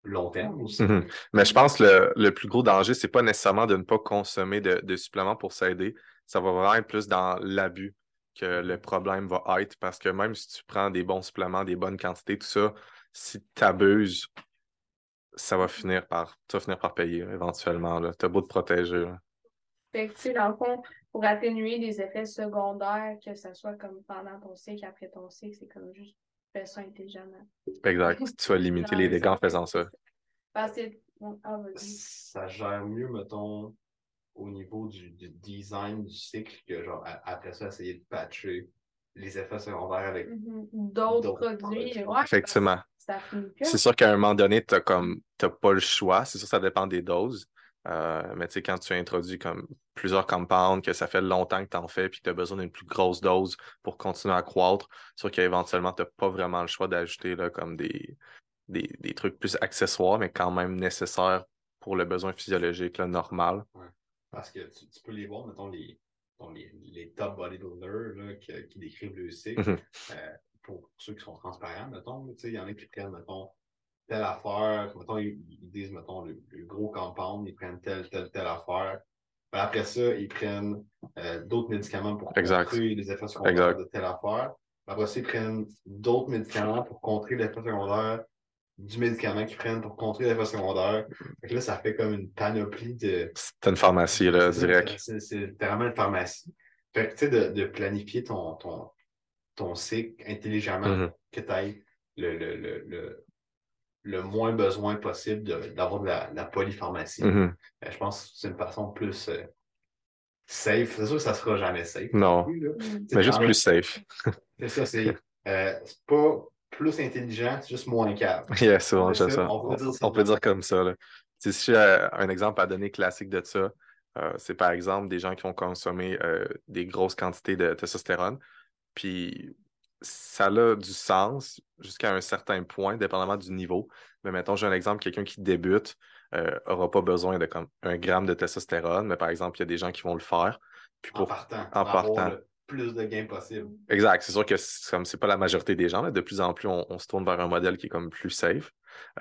long terme aussi. Mhm. Mais je pense que le, le plus gros danger, c'est pas nécessairement de ne pas consommer de, de suppléments pour s'aider. Ça va vraiment être plus dans l'abus que le problème va être. Parce que même si tu prends des bons suppléments, des bonnes quantités, tout ça, si tu abuses, ça va finir par, tu vas finir par payer éventuellement. Tu as beau te protéger. là. Fait que, tu sais, dans le fond, pour atténuer les effets secondaires, que ce soit comme pendant ton cycle, après ton cycle, c'est comme juste fais ça intelligemment. Exact. Tu vas limiter les dégâts en faisant ça. Parce que, ah. Ça gère mieux, mettons, au niveau du, du design du cycle que, genre, après ça, essayer de patcher les effets secondaires avec Mhm. D'autres D'autres produits. produits. ouais, Effectivement. C'est sûr qu'à un moment donné, tu n'as pas le choix. C'est sûr ça dépend des doses. Euh, mais tu sais, quand tu introduis comme plusieurs compounds, que ça fait longtemps que tu en fais, puis que tu as besoin d'une plus grosse dose pour continuer à croître, c'est sûr qu'éventuellement, tu n'as pas vraiment le choix d'ajouter comme des, des, des trucs plus accessoires, mais quand même nécessaires pour le besoin physiologique là, normal. Parce que tu, tu peux les voir, mettons, les, les, les top bodybuilders là, qui, qui décrivent le cycle. Mhm. Euh, pour ceux qui sont transparents, mettons, il y en a qui prennent, mettons, telle affaire, mettons, ils, ils disent, mettons, le, le gros compound, ils prennent telle, telle, telle affaire. Ben, après ça, ils prennent euh, d'autres médicaments pour Exact. contrer les effets secondaires Exact. de telle affaire. Après ça, ils prennent d'autres médicaments pour contrer l'effet secondaire du médicament qu'ils prennent pour contrer l'effet secondaire. Fait que là, ça fait comme une panoplie de. C'est une pharmacie, là, direct. C'est vraiment une pharmacie. Fait que, tu sais, de, de planifier ton, ton, ton cycle intelligemment, Mhm. que tu ailles le, le, le, le, le moins besoin possible d'avoir de, la, de la polypharmacie. Mhm. Euh, je pense que c'est une façon plus euh, safe. C'est sûr que ça sera jamais safe. Non. plus. C'est Mais juste plus safe. C'est ça, c'est euh, c'est pas plus intelligent, c'est juste moins calme. Yeah, c'est On bon, peut j'aime dire- ça. on peut On, dire on peut dire comme ça. Là. Si j'ai un exemple à donner classique de ça, euh, c'est par exemple des gens qui vont consommer euh, des grosses quantités de testostérone. Puis ça a du sens jusqu'à un certain point, dépendamment du niveau. Mais mettons, j'ai un exemple, quelqu'un qui débute n'aura pas besoin de comme un gramme de testostérone, mais par exemple, il y a des gens qui vont le faire. Puis En pour partant. en pour avoir partant. le plus de gains possible. Exact. C'est sûr que comme c'est pas la majorité des gens, là, de plus en plus, on, on se tourne vers un modèle qui est comme plus safe.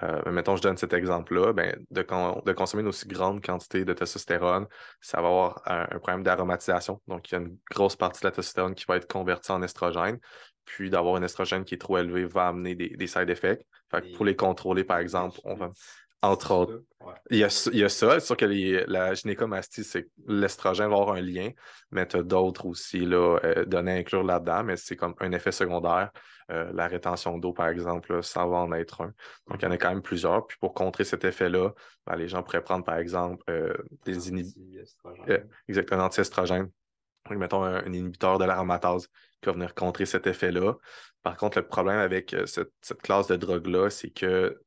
Euh, mais mettons, je donne cet exemple-là, ben, de consommer une aussi grande quantité de testostérone, ça va avoir un, un problème d'aromatisation. Donc, il y a une grosse partie de la testostérone qui va être convertie en estrogène. Puis d'avoir un estrogène qui est trop élevé va amener des, des side effects. Fait que pour les contrôler, par exemple, on va, entre autres, Ouais. il y a, il y a ça. C'est sûr que les- la gynécomastie, c'est que l'estrogène va avoir un lien, mais tu as d'autres aussi là, euh, données à inclure là-dedans, mais c'est comme un effet secondaire. Euh, la rétention d'eau, par exemple, là, ça va en être un. Donc, il y en a quand même plusieurs. Puis pour contrer cet effet-là, ben, les gens pourraient prendre, par exemple, euh, des inhibiteurs. Exactement, anti-estrogène. Mettons un, un inhibiteur de l'aromatase qui va venir contrer cet effet-là. Par contre, le problème avec euh, cette, cette classe de drogue-là, c'est que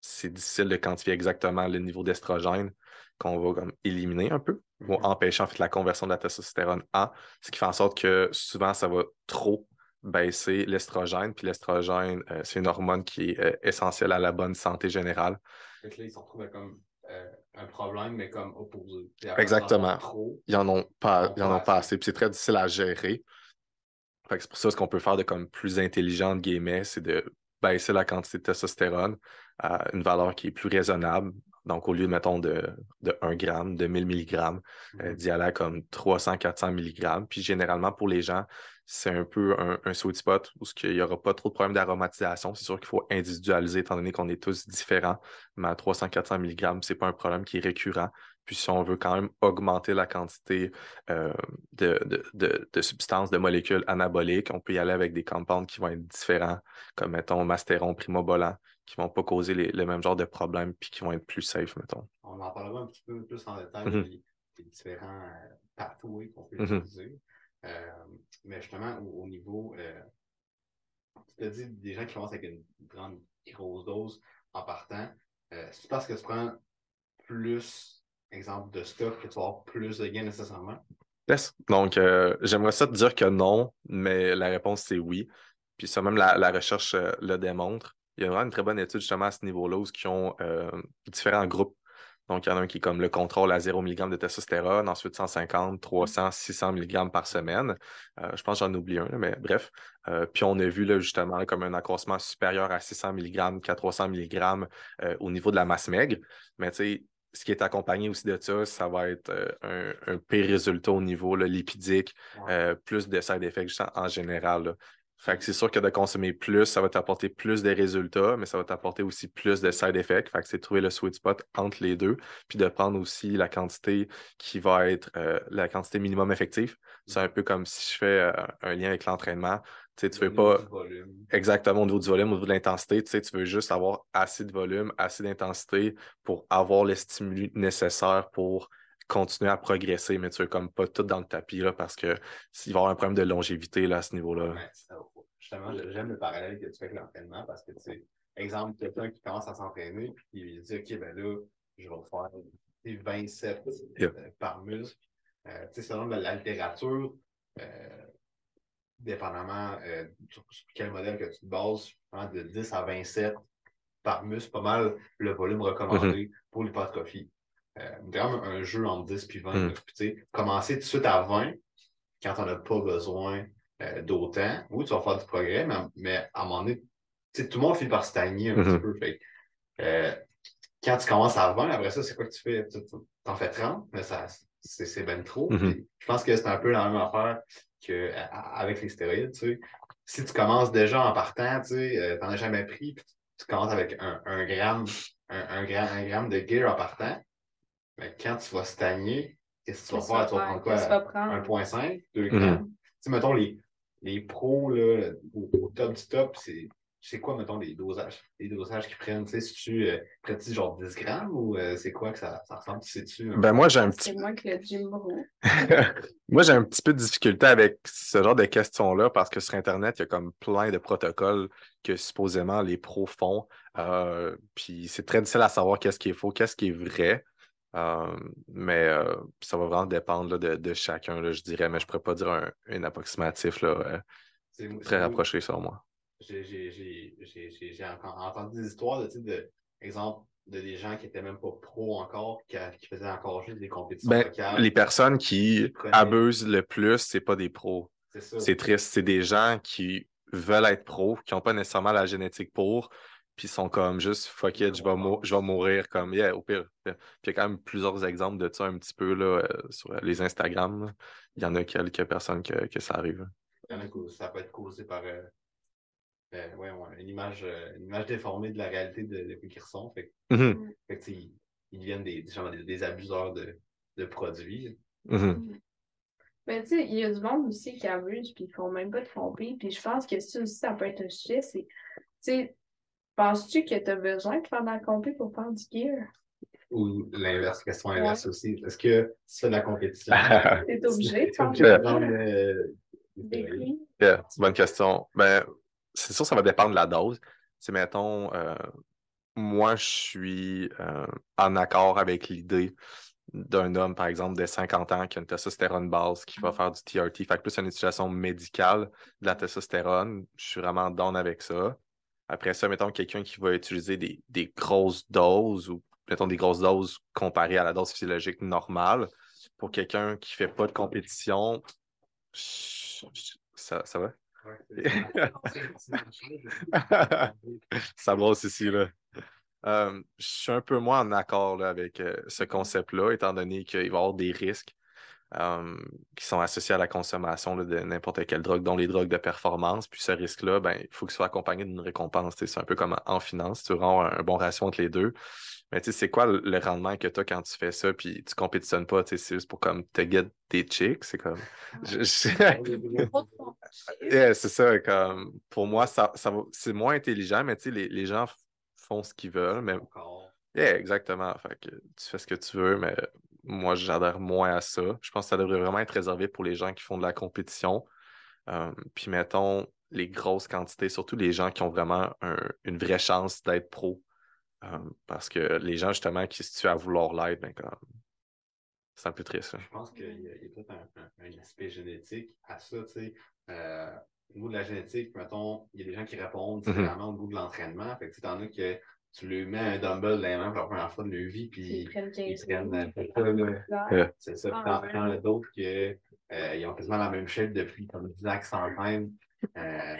c'est difficile de quantifier exactement le niveau d'estrogène qu'on va comme éliminer un peu ou Mhm. empêcher en fait la conversion de la testostérone en, ce qui fait en sorte que souvent ça va trop baisser l'estrogène. Puis l'estrogène, euh, c'est une hormone qui est euh, essentielle à la bonne santé générale. Là, ils se retrouvent avec comme un problème, mais comme opposé. Exactement. ils en ont pas, Ils en ont pas assez. Puis c'est très difficile à gérer. Fait que c'est pour ça ce qu'on peut faire de comme plus intelligent, entre guillemets, c'est de baisser la quantité de testostérone à une valeur qui est plus raisonnable. Donc, au lieu, mettons, de, de 1 gramme, de 1000 mg, euh, Mhm. d'y aller à comme 300-400 mg. Puis généralement, pour les gens, c'est un peu un, un sweet spot où il n'y aura pas trop de problèmes d'aromatisation. C'est sûr qu'il faut individualiser étant donné qu'on est tous différents. Mais à 300-400 mg, ce n'est pas un problème qui est récurrent. Puis si on veut quand même augmenter la quantité euh, de, de, de- de substances, de molécules anaboliques, on peut y aller avec des compounds qui vont être différents, comme mettons mastéron, primobolan, qui ne vont pas causer les- le même genre de problème puis qui vont être plus safe, mettons. On en parlera un petit peu plus en détail Mhm. des, des différents euh, pathways qu'on peut Mhm. utiliser. Euh, mais justement, au, au niveau, euh, tu as dit des gens qui commencent avec une grande grosse dose en partant. Euh, c'est parce que tu prends plus, exemple, de stock que tu vas avoir plus de gains nécessairement? Yes. Donc, j'aimerais ça te dire que non, mais la réponse, c'est oui. Puis ça, même la, la recherche le démontre. Il y a vraiment une très bonne étude justement à ce niveau-là où ils ont euh, différents groupes. Donc, il y en a un qui est comme le contrôle à 0 mg de testostérone, ensuite 150, 300, 600 mg par semaine. Euh, je pense que j'en oublie un, mais bref. Euh, puis on a vu là, justement comme un accroissement supérieur à 600 mg qu'à 300 mg au niveau de la masse maigre. Mais tu sais, ce qui est accompagné aussi de ça, ça va être euh, un, un pire résultat au niveau là, lipidique, euh, plus de side effects en, en général. là. Fait que c'est sûr que de consommer plus, ça va t'apporter plus de résultats, mais ça va t'apporter aussi plus de side effects. Fait que c'est trouver le sweet spot entre les deux, puis de prendre aussi la quantité qui va être euh, la quantité minimum effective. C'est un peu comme si je fais euh, un lien avec l'entraînement. Tu sais, tu veux pas exactement au niveau du volume, au niveau de l'intensité, tu sais, tu veux juste avoir assez de volume, assez d'intensité pour avoir le stimuli nécessaire pour continuer à progresser, mais tu veux comme pas tout dans le tapis là, parce que s'il va y avoir un problème de longévité là, à ce niveau-là. Ouais, justement, j'aime le parallèle que tu fais avec l'entraînement parce que, tu sais, exemple, quelqu'un qui commence à s'entraîner puis qui dit, OK, ben là, je vais faire tu sais, 27 Yeah. euh, par muscle. Euh, tu sais, selon la littérature, euh, dépendamment sur, quel modèle que tu te bases, vraiment de 10 à 27 par muscle, pas mal le volume recommandé pour l'hypertrophie. Euh, un jeu entre 10 puis 20. Mhm. là. Puis, commencer tout de suite à 20 quand on n'a pas besoin euh, d'autant. Oui, tu vas faire du progrès, mais, mais à un moment donné, tout le monde finit par stagner un Mhm. petit peu. Fait, euh, quand tu commences à 20, après ça, c'est quoi que tu fais? Tu t'en fais 30, mais ça, c'est, ben trop. Mhm. Puis Je pense que c'est un peu la même affaire qu'avec les stéroïdes. Si tu commences déjà en partant, tu euh, t'en as jamais pris, puis tu commences avec un, un gramme, un, un gramme de gear en partant, mais quand tu vas stagner, qu'est-ce que tu vas faire? Tu vas prendre quoi? Qu'est-ce que tu vas prendre? 1.5, 2 Mhm. grammes. Tu sais, mettons, les, les pros, là, au, au top du top, c'est c'est quoi, mettons, les dosages? Les dosages qu'ils prennent, tu sais, si tu euh, prends-tu genre 10 grammes ou euh, c'est quoi que ça, ça ressemble? Tu sais-tu? Ben moi, j'ai un C'est petit moins que le. Moi, j'ai un petit peu de difficulté avec ce genre de questions-là parce que sur Internet, il y a comme plein de protocoles que supposément les pros font. Euh, puis c'est très difficile à savoir qu'est-ce qui est faux, qu'est-ce qui est vrai. Euh, mais euh, ça va vraiment dépendre là, de, de chacun, là, je dirais. Mais je ne pourrais pas dire un, un approximatif là, euh, très rapproché sur moi. J'ai encore entendu des histoires de, de exemple, de des gens qui étaient même pas pros encore, qui, qui faisaient encore juste des compétitions Ben, locales. les personnes qui abusent le plus, c'est pas des pros. C'est triste. C'est des gens qui veulent être pros, qui n'ont pas nécessairement la génétique pour, puis sont comme juste fuck it, je vais, mou- je vais mourir comme yeah, au pire. Puis il y a quand même plusieurs exemples de ça un petit peu là, euh, sur les Instagram. là. Il y en a quelques personnes que, que ça arrive. Il y en a que ça peut être causé par euh, euh, ouais, ouais, une, image, euh, une image déformée de la réalité de, de qui ils sont. Fait, Mhm, que, sais, ils, ils deviennent des, genre des, des abuseurs de, de produits. mhm. Mais tu sais, il y a du monde aussi qui abuse puis ils font même pas de pomper. Puis je pense que ça aussi, ça peut être un sujet. C'est, tu sais, penses-tu que tu as besoin de faire de la compé pour faire du gear? Ou l'inverse, question inverse aussi. Est-ce que c'est de la compétition? T'es obligé de faire de prendre, euh, des prix? Yeah, c'est une bonne question. Ben, c'est sûr, ça va dépendre de la dose. C'est mettons, euh, moi, je suis euh, en accord avec l'idée d'un homme, par exemple, de 50 ans qui a une testostérone basse, qui va faire du TRT, fait que plus une utilisation médicale de la testostérone. Je suis vraiment down avec ça. Après ça, mettons quelqu'un qui va utiliser des, des grosses doses ou mettons des grosses doses comparées à la dose physiologique normale. Pour quelqu'un qui fait pas de compétition, ça, ça va? ça brosse ici, là. Euh, je suis un peu moins en accord là, avec euh, ce concept-là, étant donné qu'il va y avoir des risques qui sont associés à la consommation là, de n'importe quelle drogue, dont les drogues de performance. Puis ce risque-là, ben, il faut qu'il soit accompagné d'une récompense. C'est un peu comme en finance, tu avoir un, un bon ratio entre les deux. Mais tu sais, c'est quoi le, rendement que tu as quand tu fais ça, puis tu compétitionnes pas, tu sais, c'est juste pour comme te get des chicks, c'est comme... je- je- Yeah, c'est ça, comme pour moi, ça, ça c'est moins intelligent, mais tu sais, les, les gens font ce qu'ils veulent, mais yeah, exactement. Fait que tu fais ce que tu veux, mais moi, j'adhère moins à ça. Je pense que ça devrait vraiment être réservé pour les gens qui font de la compétition. Euh, puis mettons les grosses quantités, surtout les gens qui ont vraiment un- une vraie chance d'être pro. Euh, parce que les gens, justement, qui se tuent à vouloir l'être, ben, comme... c'est un peu triste. là. Je pense qu'il y a, a peut-être un, un- un aspect génétique à ça. Euh, au niveau de la génétique, mettons, il y a des gens qui répondent Mhm. différemment au niveau de l'entraînement. Fait que tu t'en as que tu lui mets un dumbbell dans les mains pour la première fois de leur vie, Puis ils prennent ils 15 prennent minutes. c'est ça. Puis Ah, t'en as d'autres que euh, ils ont quasiment la même shape depuis comme 10 ans qu'ils s'entraînent. Euh,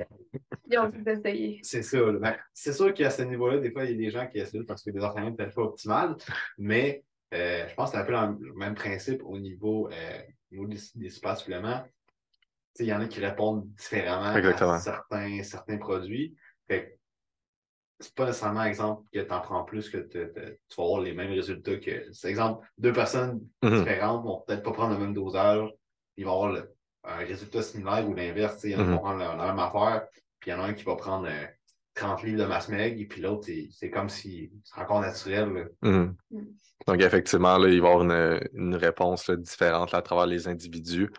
Ils ont tout essayé. c'est ça. Ben, c'est sûr qu'à ce niveau-là, des fois, il y a des gens qui essaient parce que les entraînements sont peut-être pas optimales, mais euh, je pense que c'est un peu le même principe au niveau, euh, au niveau des, des super suppléments. Tu sais, Il y en a qui répondent différemment Exactement. à certains, certains produits. Fait que c'est pas nécessairement exemple que tu en prends plus que te- te- tu vas avoir les mêmes résultats que. C'est exemple, deux personnes Mhm. différentes vont peut-être pas prendre le même dosage, ils vont avoir le- un résultat similaire ou l'inverse. Il y en a qui Mhm. vont prendre la, la même affaire, puis il y en a un qui va prendre euh, 30 livres de masse meg, et puis l'autre, c'est- comme si c'est encore naturel. là. Mhm. Mm. Donc, effectivement, là, il va y avoir une, une réponse là, différente là, à travers les individus,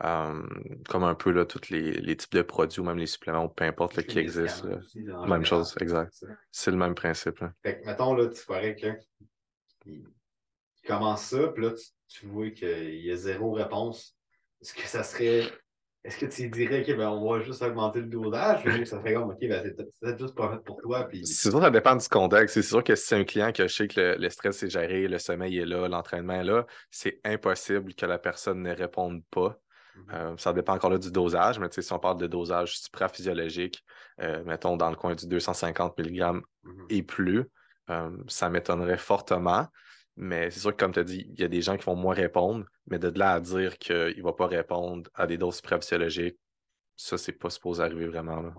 Comme un peu là, tous les, les types de produits ou même les suppléments, ou peu importe là, qui existent. Même général, chose, exact. c'est le même principe. là. Fait que, mettons, là, tu vois quelqu'un qui, commence ça, puis là, tu, tu vois qu'il y a zéro réponse. Est-ce que ça serait. Est-ce que tu dirais que ben, on va juste augmenter le dosage ou ça ferait comme OK, ben, c'est peut-être- c'est peut-être juste pas fait pour toi. Puis... C'est sûr, ça dépend du contexte. C'est sûr que si c'est un client que je sais que le, le stress est géré, le sommeil est là, l'entraînement est là, c'est impossible que la personne ne réponde pas. Euh, ça dépend encore là du dosage, mais tu sais, si on parle de dosage supraphysiologique, euh, mettons dans le coin du 250 mg Mhm. et plus, euh, ça m'étonnerait fortement. Mais c'est sûr que, comme tu as dit, il y a des gens qui vont moins répondre, mais de là à dire qu'il ne va pas répondre à des doses supraphysiologiques, ça, c'est pas supposé arriver vraiment. Là.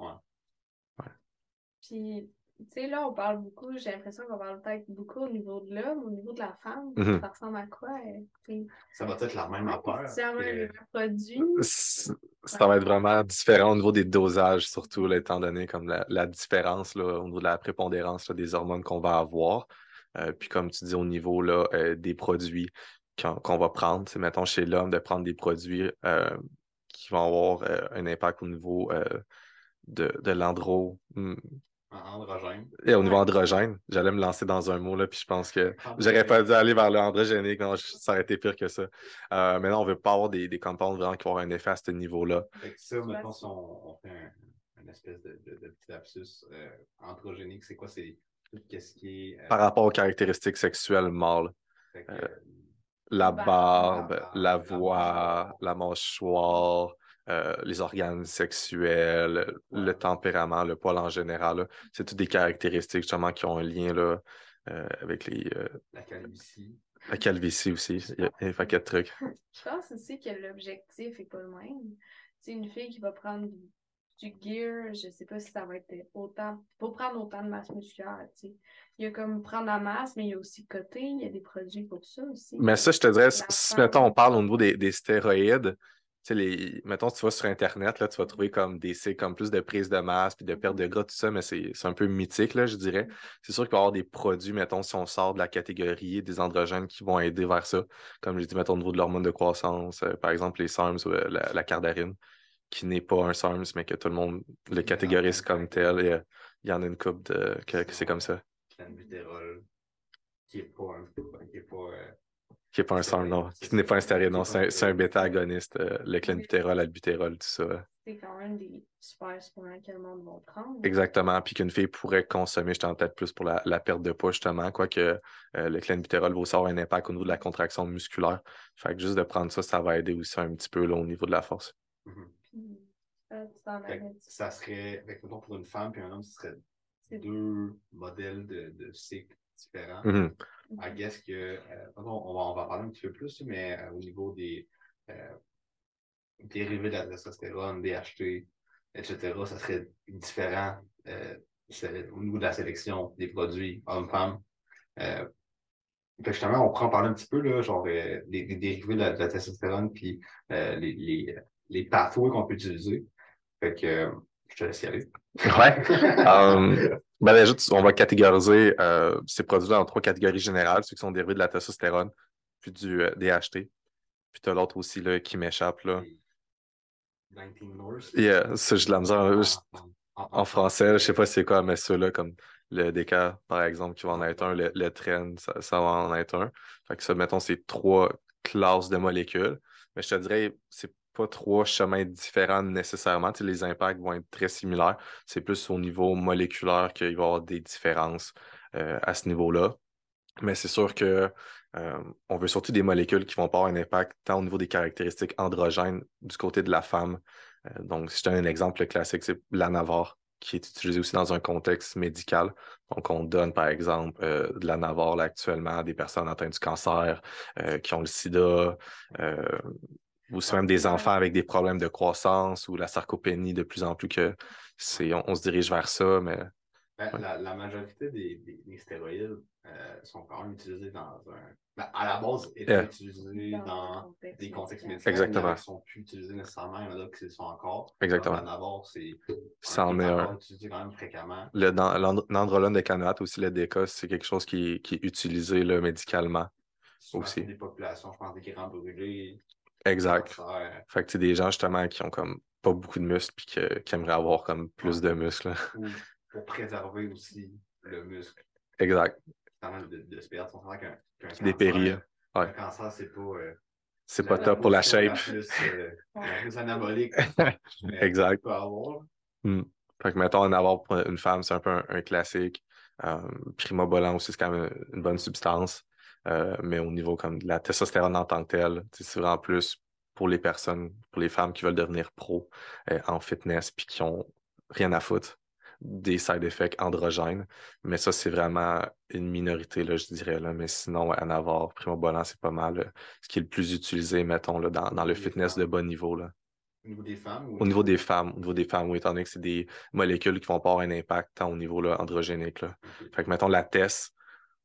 Puis tu sais, là, on parle beaucoup, j'ai l'impression qu'on parle peut-être beaucoup au niveau de l'homme, au niveau de la femme. Mhm. Ça ressemble à quoi? euh? Ça va être la même affaire. C'est le même produit. Ça va être vraiment différent au niveau des dosages, surtout, là, étant donné comme la, la différence là, au niveau de la prépondérance là, des hormones qu'on va avoir. Euh, puis comme tu dis, au niveau là, euh, des produits qu'on va prendre, c'est mettons chez l'homme de prendre des produits euh, qui vont avoir euh, un impact au niveau euh, de, de l'andro. Androgène. Et au niveau androgène, j'allais me lancer dans un mot, là, puis je pense que Androgène. j'aurais pas dû aller vers l'androgénique. Non, je- ça aurait été pire que ça. Euh, mais non, on veut pas avoir des, des compounds vraiment qui vont avoir un effet à ce niveau-là. Fait que ça, maintenant, si on, on fait un, une espèce de, de, de petit lapsus euh, androgénique, c'est quoi? C'est tout ce qui est. euh, Par rapport aux caractéristiques sexuelles mâles, fait que, euh, la barbe, barbe, la la barbe, la voix, la mâchoire, euh, les organes sexuels, le tempérament, le poil en général, c'est toutes des caractéristiques justement qui ont un lien là, euh, avec les, euh, la calvitie. la calvitie aussi. Il y a un paquet de trucs. Je pense aussi que l'objectif est pas le même. C'est une fille qui va prendre du, gear, je sais pas si ça va être autant, pour prendre autant de masse musculaire, tu sais. Il y a comme prendre la masse, mais il y a aussi côté, il y a des produits pour ça aussi. Mais ça, je te dirais, si, mettons, on parle au niveau des, des stéroïdes, sais, les, mettons, si tu vas sur Internet, là, tu vas trouver comme des sites comme plus de prise de masse puis de perte de gras, tout ça, mais c'est un peu mythique, là, je dirais. C'est sûr qu'il va y avoir des produits, mettons, si on sort de la catégorie des androgènes qui vont aider vers ça. Comme je dis, mettons, au niveau de l'hormone de croissance, euh, par exemple, les SARMs ou euh, la, la cardarine, qui n'est pas un SARMs, mais que tout le monde le catégorise comme tel. Et, euh, il y en a une couple de, que, que c'est comme ça. Qui est pas un. Qui est pas. Euh, Qui n'est pas un SARM, non. Qui n'est pas un stéroïde, non. C'est un, c'est un bêta-agoniste. euh, le clenbuterol, l'albutérol, tout ça. C'est quand même des super suppléments que le monde va prendre. Exactement. Puis qu'une fille pourrait consommer, je en tête plus pour la, la perte de poids, justement. Quoique euh, le clenbuterol va aussi avoir un impact au niveau de la contraction musculaire. Fait que juste de prendre ça, ça va aider aussi un petit peu là, au niveau de la force. mhm. Puis, ça, t'en serait, fait que, mettons, pour une femme et un homme, ce serait deux modèles de, de cycles différents. Mhm. I guess que, euh, on, va, on va en parler un petit peu plus, mais euh, au niveau des euh, dérivés de la testostérone, DHT, etc., ça serait différent au niveau de la sélection des produits hommes-femmes. Justement, on prend en parler un petit peu, là, genre, des, des dérivés de la, de la testostérone, puis les, les, les pathways qu'on peut utiliser. Fait que, je te laisse y aller. Ouais. Euh, ben déjà, on va catégoriser euh, ces produits-là en trois catégories générales, ceux qui sont dérivés de la testostérone, puis du euh, DHT. Puis tu as l'autre aussi là, qui m'échappe. là. 19 North. Et euh, ça, j'ai de la misère. je- En, En français, je sais pas c'est quoi, mais ceux-là, comme le DK, par exemple, qui va en être un, le, le Trend, ça, ça va en être un. Fait que ça, mettons, c'est trois classes de molécules. Mais je te dirais, c'est pas trois chemins différents nécessairement. Les impacts vont être très similaires. C'est plus au niveau moléculaire qu'il va y avoir des différences euh, à ce niveau-là. Mais c'est sûr que euh, on veut surtout des molécules qui vont pas avoir un impact tant au niveau des caractéristiques androgènes du côté de la femme. Euh, donc, si je donne un exemple classique, c'est l'anavar, qui est utilisé aussi dans un contexte médical. Donc, on donne, par exemple, de l'anavar là, actuellement à des personnes atteintes du cancer, qui ont le sida, ou c'est même des enfants avec des problèmes de croissance ou la sarcopénie de plus en plus que c'est on, on se dirige vers ça, mais Ben, la, la majorité des, des, des stéroïdes euh, sont quand même utilisés dans un. ben, à la base, étaient Yeah. utilisés Dans dans le contexte des contextes médicaux. Exactement. Ils ne sont plus utilisés nécessairement. Il y en a d'autres qui le sont encore. Exactement. L'anavar, c'est. Ça en est un. utilisé quand même fréquemment. L'androlone de canoate aussi, le DK, c'est quelque chose qui, qui est utilisé là, médicalement. Aussi. c'est des populations, je pense, des grands brûlés. Exact. Fait que tu des gens justement qui ont comme pas beaucoup de muscles puis que- qui aimeraient avoir comme plus de muscles. Ou pour préserver aussi le muscle. Exact. De, de se perdre. On qu'un cancer. Ouais. Un cancer, c'est pas. euh, C'est pas top pour la shape. plus, euh, plus anabolique. mais Exact. avoir. Hmm. Fait que mettons en avoir pour une femme, c'est un peu un, un classique. Euh, primobolan aussi, c'est quand même une bonne substance. Euh, mais au niveau comme de la testostérone en tant que telle, c'est vraiment plus pour les personnes, pour les femmes qui veulent devenir pro euh, en fitness puis qui ont rien à foutre des side effects androgènes. Mais ça, c'est vraiment une minorité, là, je dirais. Là. Mais sinon, Anavar, Primobolan, c'est pas mal euh, ce qui est le plus utilisé, mettons, là, dans, dans le fitness femmes? de bas niveau. Là. Au niveau des femmes? ou- Au niveau des femmes, au niveau des femmes, oui, étant donné que c'est des molécules qui vont pas avoir un impact tant au niveau là, androgénique. Là. Fait que, mettons, la test,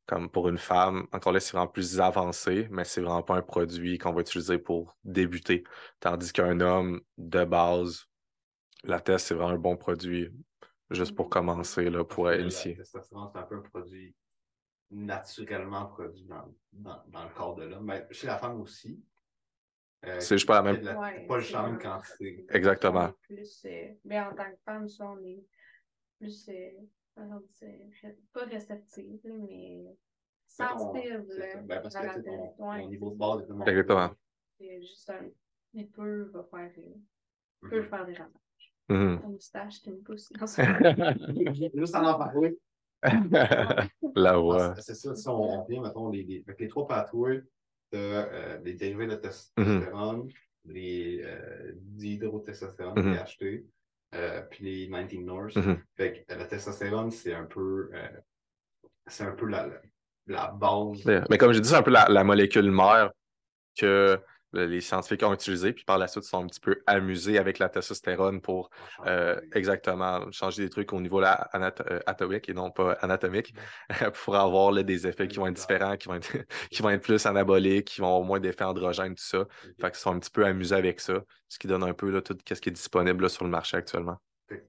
comme pour une femme, encore là, c'est vraiment plus avancé, mais c'est vraiment pas un produit qu'on va utiliser pour débuter. Tandis qu'un homme, de base, la test, c'est vraiment un bon produit juste pour commencer, là, pour initier. La testostérone, c'est un peu un produit naturellement produit dans, dans, dans le corps de l'homme. Mais chez la femme aussi. Euh, C'est juste pas la même- de Ouais, pas le quand c'est. Exactement. Plus, euh, mais en tant que femme, ça, on est plus, euh, ré- pas réceptive, là, mais Mettons, sensible. ça. Ben, parce que ton, tête. Ouais, ton niveau de base ça. est tellement Exactement. C'est juste un. Il peut va faire, peut faire des ravages. Mhm. Ta moustache qui me pousse dans ce Juste en en parler. La voix. Ah, C'est ça, si on, on vient, mettons, les, les, avec les trois pathways, de, euh, les dérivés de testostérone, les euh, dihydrotestostérone, Mhm. DHT, euh, puis les 19 North. Mhm. Fait que la testostérone, c'est un peu, euh, c'est un peu la, la, la base. Yeah. Mais comme j'ai dit, c'est un peu la, la molécule mère que les scientifiques ont utilisée, puis par la suite, ils sont un petit peu amusés avec la testostérone pour euh, exactement changer des trucs au niveau là, euh, atomique et non pas anatomique pour avoir là, des effets qui vont être différents, qui vont être, qui vont être plus anaboliques, qui vont avoir moins d'effets androgènes, tout ça. Fait qu'ils sont un petit peu amusés avec ça, ce qui donne un peu là, tout ce qui est disponible là, sur le marché actuellement.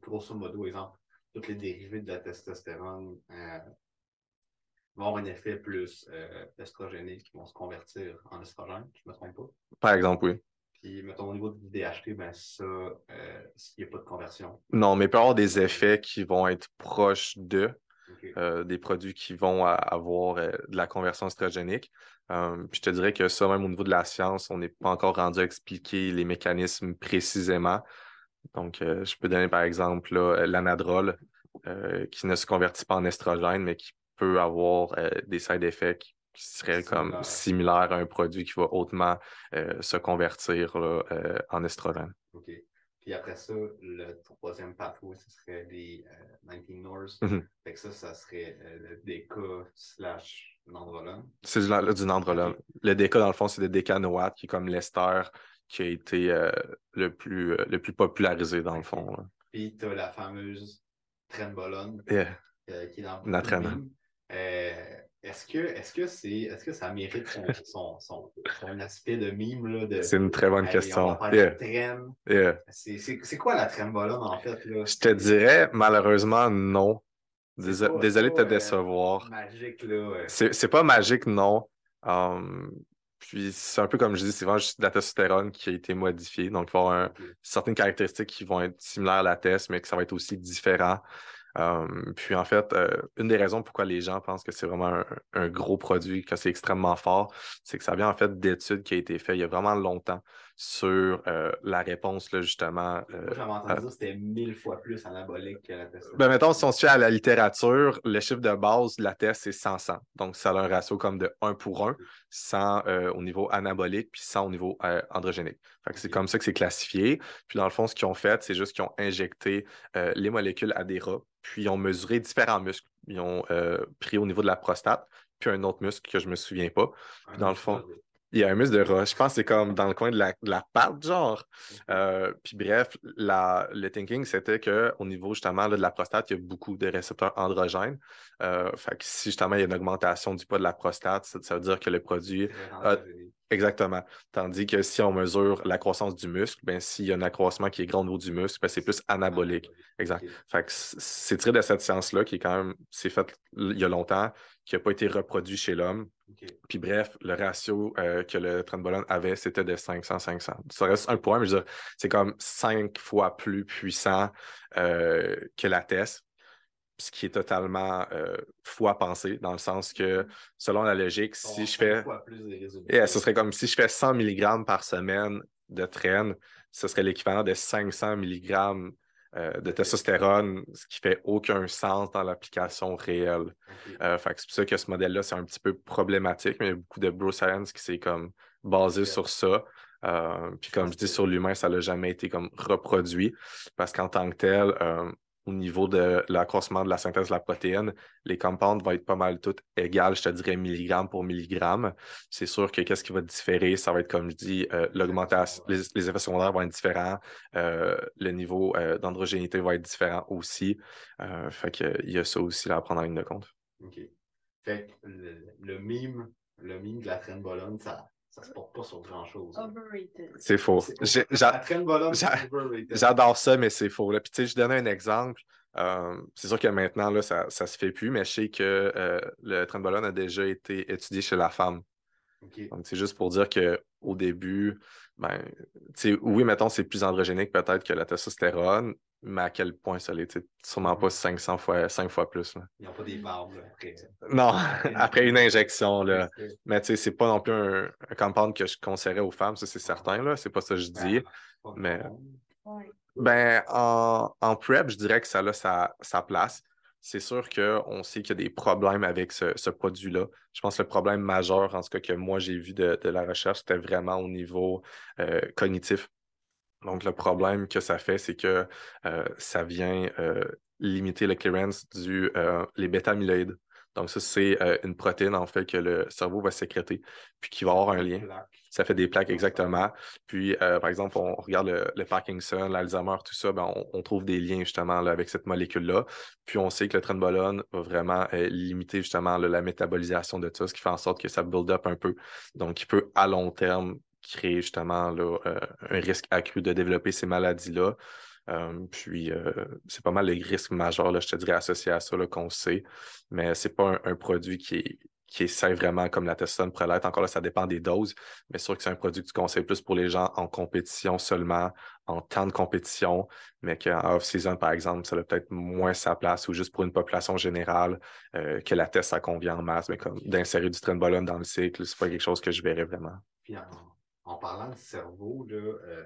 Grosso modo, exemple, toutes les dérivés de la testostérone euh, vont avoir un effet plus euh, estrogénique qui vont se convertir en estrogène, je ne me trompe pas. Par exemple, oui. Puis, mettons, au niveau du DHT, ben ça, euh, il n'y a pas de conversion. Non, mais il peut y avoir des effets qui vont être proches de, euh, des produits qui vont avoir euh, de la conversion estrogénique. Euh, puis je te dirais que ça, même au niveau de la science, on n'est pas encore rendu à expliquer les mécanismes précisément. Donc, je peux donner par exemple l'anadrol, qui ne se convertit pas en estrogène, mais qui peut avoir euh, des side effects qui, seraient comme Similaires. à un produit qui va hautement euh, se convertir là, euh, en estrogène. OK. Puis après ça, le troisième pathway, ce serait les euh, 19 North. Mhm. Fait que ça, ça serait le DK slash nandrolone. C'est du, du nandrolone. Le DK, dans le fond, c'est le décanoate, qui est comme l'ester qui a été le, plus, le plus popularisé, dans le fond. là. Puis tu as la fameuse trenbolone Yeah. qui est dans La traîne. Euh, est-ce que, est-ce que c'est, est-ce que ça mérite son, son, son, son aspect de mime là, de C'est une très bonne question. Yeah, traîne. yeah. C'est, c'est, c'est quoi la trenbolone en fait là? Je te dirais, malheureusement, non. C'est Déso- pas- Désolé de te euh, décevoir. Magique là. C'est c'est pas magique, non. Um, puis c'est un peu comme je dis, c'est vraiment juste de la testostérone qui a été modifiée. Donc, il va y avoir un- certaines caractéristiques qui vont être similaires à la test, mais que ça va être aussi différent. Puis en fait, une des raisons pourquoi les gens pensent que c'est vraiment un gros produit, que c'est extrêmement fort, c'est que ça vient en fait d'études qui ont été faites il y a vraiment longtemps sur euh, la réponse, là, justement. euh, Moi, j'avais entendu dire que c'était mille fois plus anabolique que la testostérone. ben, mettons, si on se fie à la littérature, le chiffre de base de la test, c'est 100-100. Donc, ça a un ratio comme de 1 pour 1, 100 euh, au niveau anabolique, puis 100 au niveau euh, androgénique. Fait que c'est comme ça que c'est classifié. Puis, dans le fond, ce qu'ils ont fait, c'est juste qu'ils ont injecté les molécules à des rats, puis ils ont mesuré différents muscles. Ils ont pris au niveau de la prostate, puis un autre muscle que je me souviens pas. Un dans le fond, Il y a un muscle de rat. Je pense que c'est comme dans le coin de la, de la patte, genre. Euh, puis bref, la- le thinking, c'était qu'au niveau justement là, de la prostate, il y a beaucoup de récepteurs androgènes. Euh, fait que si justement il y a une augmentation du poids de la prostate, ça, ça veut dire que le produit. Exactement. Tandis que si on mesure la croissance du muscle, ben, s'il y a un accroissement qui est grand au niveau du muscle, ben, c'est plus anabolique. Exact. Fait que c'est tiré de cette science-là qui est quand même, c'est fait il y a longtemps, qui n'a pas été reproduit chez l'homme. Puis bref, le ratio euh, que le trenbolone avait, c'était de 500-500. Ça reste un point, mais je veux dire, c'est comme cinq fois plus puissant euh, que la test, ce qui est totalement euh, fou à penser, dans le sens que, selon la logique, si je fais... Yeah, ce serait comme si je fais 100 mg par semaine de traîne, ce serait l'équivalent de 500 mg euh, de testostérone, ce qui fait aucun sens dans l'application réelle. Euh, c'est pour ça que ce modèle-là, c'est un petit peu problématique, mais il y a beaucoup de bro science qui s'est comme basé sur ça. Euh, puis comme je dis, sur l'humain, ça n'a jamais été comme reproduit. Parce qu'en tant que tel, au niveau de l'accroissement de la synthèse de la protéine, les compounds vont être pas mal toutes égales, je te dirais milligramme pour milligramme. C'est sûr que qu'est-ce qui va différer, ça va être, comme je dis, euh, l'augmentation, les, effets secondaires vont être différents, euh, le niveau euh, d'androgénité va être différent aussi. fait qu'il y a ça aussi à prendre en ligne de compte. OK. Fait que le, mime, le mime de la traîne bologne, ça, ça se porte pas sur grand-chose. Overrated. C'est faux. J'adore ça, mais c'est faux. Puis, tu sais, je donne un exemple. Euh, c'est sûr que maintenant, là, ça ne se fait plus, mais je sais que euh, le trembolone a déjà été étudié chez la femme. Donc, c'est juste pour dire qu'au début, ben, oui, mettons, c'est plus androgénique peut-être que la testostérone, mais à quel point ça l'est? Sûrement pas 500 fois, 5 fois plus. Ils n'ont pas des barbes après. Non, après une injection. Là. Mais tu sais, c'est pas non plus un, un, compound que je conseillerais aux femmes, ça c'est certain. Là. C'est pas ça que je dis. mais ben, en, en, prep, je dirais que ça a sa, sa place. C'est sûr qu'on sait qu'il y a des problèmes avec ce, produit-là. Je pense que le problème majeur, en tout cas que moi j'ai vu de, la recherche, c'était vraiment au niveau euh, cognitif. Donc, le problème que ça fait, c'est que euh, ça vient euh, limiter le clearance du euh, les bêta-amyloïdes. Donc, ça, c'est une protéine, en fait, que le cerveau va sécréter, puis qui va avoir un lien. Ça fait des plaques, exactement. Puis, par exemple, on regarde le, Parkinson, l'Alzheimer, tout ça, ben, on, trouve des liens, justement, avec cette molécule-là. Puis, on sait que le trenbolone va vraiment limiter, justement, la métabolisation de ça, ce qui fait en sorte que ça build up un peu. Donc, il peut, à long terme, créer justement là, euh, un risque accru de développer ces maladies-là. Euh, puis, euh, c'est pas mal le risque majeur, là, je te dirais, associé à ça qu'on sait. Mais c'est pas un, produit qui est, qui sain vraiment comme la testostérone pourrait. Encore là, ça dépend des doses, mais sûr que c'est un produit que tu conseilles plus pour les gens en compétition seulement, en temps de compétition, mais qu'en off-season, par exemple, ça a peut-être moins sa place ou juste pour une population générale, que la test, ça convient en masse, mais comme d'insérer du de dans le cycle, c'est pas quelque chose que je verrais vraiment en parlant de cerveau, là, euh,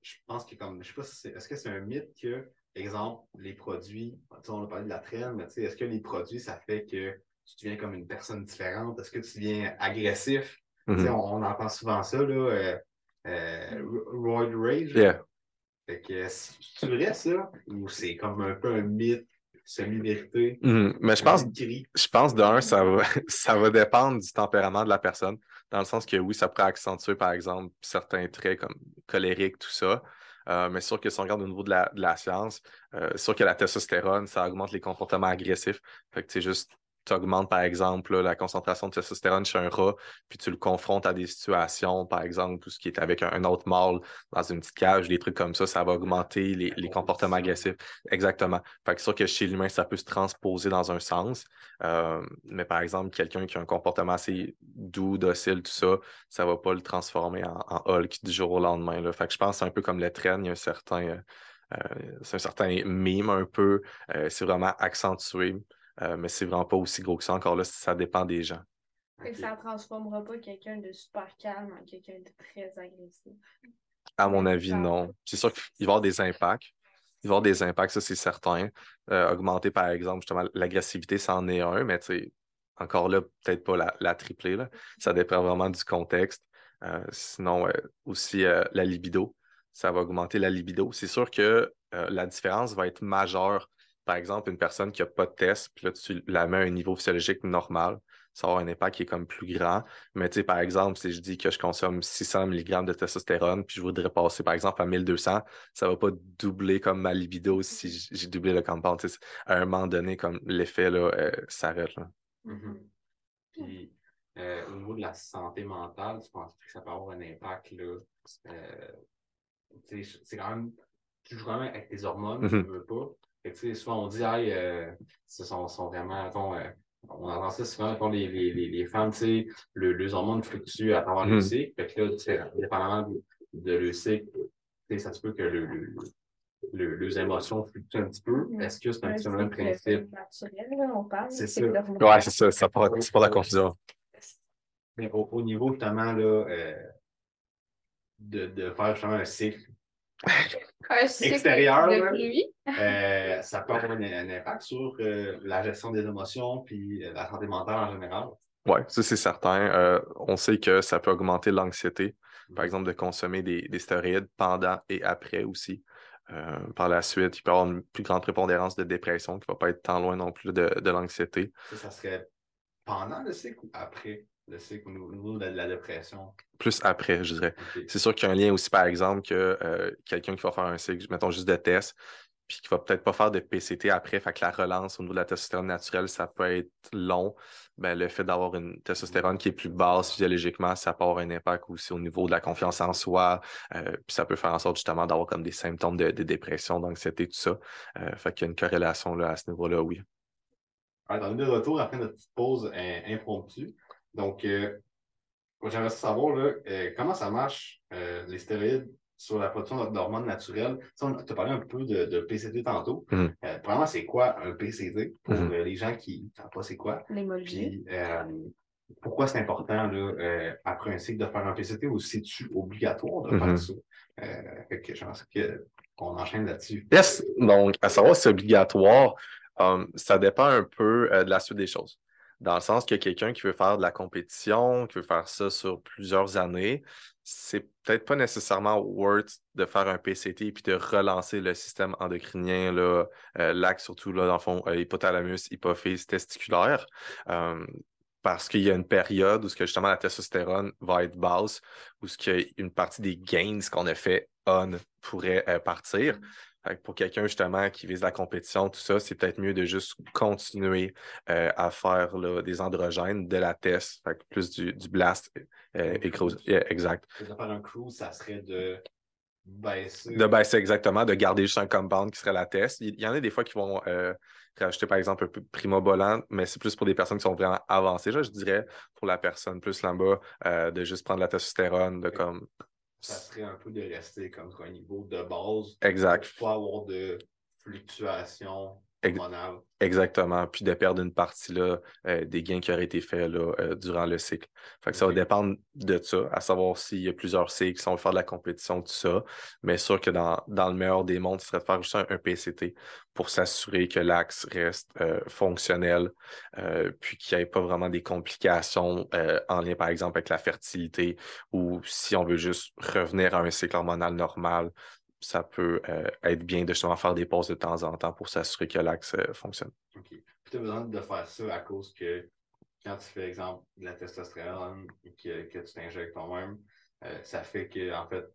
je pense que comme, je sais pas si c'est, est-ce que c'est un mythe que, exemple, les produits, on a parlé de la traîne, mais est-ce que les produits, ça fait que tu deviens comme une personne différente? Est-ce que tu deviens agressif? Mm-hmm. on, entend souvent ça, là, euh, euh, Roid Rage. Fait que, c'est vrai ça? Ou c'est comme un peu un mythe semi-vérité. Mm-hmm. Mais je pense, je pense d'un, ça va, ça va dépendre du tempérament de la personne dans le sens que oui, ça pourrait accentuer, par exemple, certains traits comme colérique, tout ça. Euh, mais sûr que si on regarde au niveau de la, science, euh, sûr que la testostérone, ça augmente les comportements agressifs. Fait que c'est juste tu augmentes, par exemple, la concentration de testostérone chez un rat, puis tu le confrontes à des situations, par exemple, tout ce qui est avec un, autre mâle dans une petite cage, des trucs comme ça, ça va augmenter les, comportements agressifs. Exactement. Fait que sûr que chez l'humain, ça peut se transposer dans un sens. Euh, mais par exemple, quelqu'un qui a un comportement assez doux, docile, tout ça, ça ne va pas le transformer en, Hulk du jour au lendemain. Là. Fait que je pense que c'est un peu comme les traînes, il y a un certain. Euh, euh, c'est un certain mime un peu. c'est vraiment accentué. Euh, mais c'est vraiment pas aussi gros que ça. Encore là, ça dépend des gens. Ça ne transformera pas quelqu'un de super calme en quelqu'un de très agressif. À mon avis, non. C'est sûr qu'il va y avoir des impacts. Il va y avoir des impacts, ça c'est certain. Euh, augmenter, par exemple, justement, l'agressivité, ça en est un, mais encore là, peut-être pas la, la tripler. Là. Ça dépend vraiment du contexte. Euh, sinon, aussi la libido, ça va augmenter la libido. C'est sûr que la différence va être majeure par exemple, une personne qui n'a pas de test, puis là, tu la mets à un niveau physiologique normal, ça va avoir un impact qui est comme plus grand. Mais tu sais, par exemple, si je dis que je consomme 600 mg de testostérone, puis je voudrais passer, par exemple, à 1200, ça ne va pas doubler comme ma libido si j'ai doublé le compound. à un moment donné, comme l'effet là, euh, s'arrête. Mm-hmm. Puis, euh, au niveau de la santé mentale, tu penses que ça peut avoir un impact là, euh, c'est quand même, tu joues quand même avec tes hormones, tu ne mm-hmm. veux pas. Fait souvent, on dit, hey, euh, ce sont, sont vraiment, euh, on entend ça souvent, quand les, les, les, femmes, tu sais, le, les hormones fluctuent à travers le hmm. cycle. Fait que là, tu sais, dépendamment de, de le cycle, ça se peut que le, le, les émotions fluctuent un petit peu. Hmm. Est-ce que c'est un petit peu le même principe? naturel, on parle. C'est ça. Ouais, c'est ça. Ça c'est pas la confusion. Mais au, au, niveau, justement, là, euh, de, de faire justement un cycle extérieur, euh, ça peut avoir un, impact sur euh, la gestion des émotions puis euh, la santé mentale en général. Oui, ça c'est certain. on sait que ça peut augmenter l'anxiété, par exemple, de consommer des, des stéroïdes pendant et après aussi. Euh, par la suite, il peut y avoir une plus grande prépondérance de dépression qui ne va pas être tant loin non plus de, de l'anxiété. Ça, ça serait pendant le cycle ou après? Le cycle au niveau de la dépression? Plus après, je dirais. C'est sûr qu'il y a un lien aussi, par exemple, que euh, quelqu'un qui va faire un cycle, mettons juste de test, puis qui va peut-être pas faire de PCT après, fait que la relance au niveau de la testostérone naturelle, ça peut être long. Ben, le fait d'avoir une testostérone qui est plus basse physiologiquement, ça peut avoir un impact aussi au niveau de la confiance en soi. euh, puis ça peut faire en sorte justement d'avoir comme des symptômes de, de dépression, d'anxiété, tout ça. Euh, fait qu'il y a une corrélation là, à ce niveau-là, oui. Alors, on est de retour après notre petite pause impromptue. Donc, euh, moi, j'aimerais savoir là, euh, comment ça marche, euh, les stéroïdes, sur la production d'hormones naturelles? Tu sais, on t'a parlé un peu de, de PCT tantôt. Premièrement, c'est quoi un PCT pour euh, les gens qui ne savent pas c'est quoi? Puis, pourquoi c'est important, là, euh, après un cycle, de faire un PCT ou c'est-tu obligatoire de faire ça? Euh, fait que je pense que- qu'on enchaîne là-dessus. Yes, donc à savoir si c'est obligatoire, ça dépend un peu euh, de la suite des choses. Dans le sens que quelqu'un qui veut faire de la compétition, qui veut faire ça sur plusieurs années, c'est peut-être pas nécessairement worth de faire un PCT puis de relancer le système endocrinien, euh, l'axe surtout, là, dans le fond, euh, hypothalamus, hypophyse, testiculaire. Euh, parce qu'il y a une période où ce que justement la testostérone va être basse, où ce que une partie des gains qu'on a fait on pourrait euh, partir. Fait que pour quelqu'un justement qui vise la compétition, tout ça, c'est peut-être mieux de juste continuer euh, à faire là, des androgènes, de la test, fait que plus du, du blast euh, et cruise. Yeah, exact. Un cruise, ça serait de baisser. De baisser exactement, de garder juste un compound qui serait la test. Il il y en a des fois qui vont euh, rajouter par exemple un peu primobolant, mais c'est plus pour des personnes qui sont vraiment avancées. Là, je dirais pour la personne plus là-bas, euh, de juste prendre la testostérone, de comme. ça serait un peu de rester comme un niveau de base. Exact. Pour pas avoir de fluctuations. Exactement. Puis de perdre une partie là, euh, des gains qui auraient été faits là, euh, durant le cycle. Fait que ça va dépendre de ça, à savoir s'il y a plusieurs cycles, si on veut faire de la compétition, tout ça. Mais sûr que dans, dans le meilleur des mondes, ce serait de faire juste un, un PCT pour s'assurer que l'axe reste euh, fonctionnel, puis qu'il n'y ait pas vraiment des complications en lien, par exemple, avec la fertilité, ou si on veut juste revenir à un cycle hormonal normal, ça peut euh, être bien de justement faire des pauses de temps en temps pour s'assurer que l'axe euh, fonctionne. OK. Tu as besoin de faire ça à cause que quand tu fais, exemple, de la testostérone et que, que tu t'injectes toi-même, euh, ça fait que, en fait,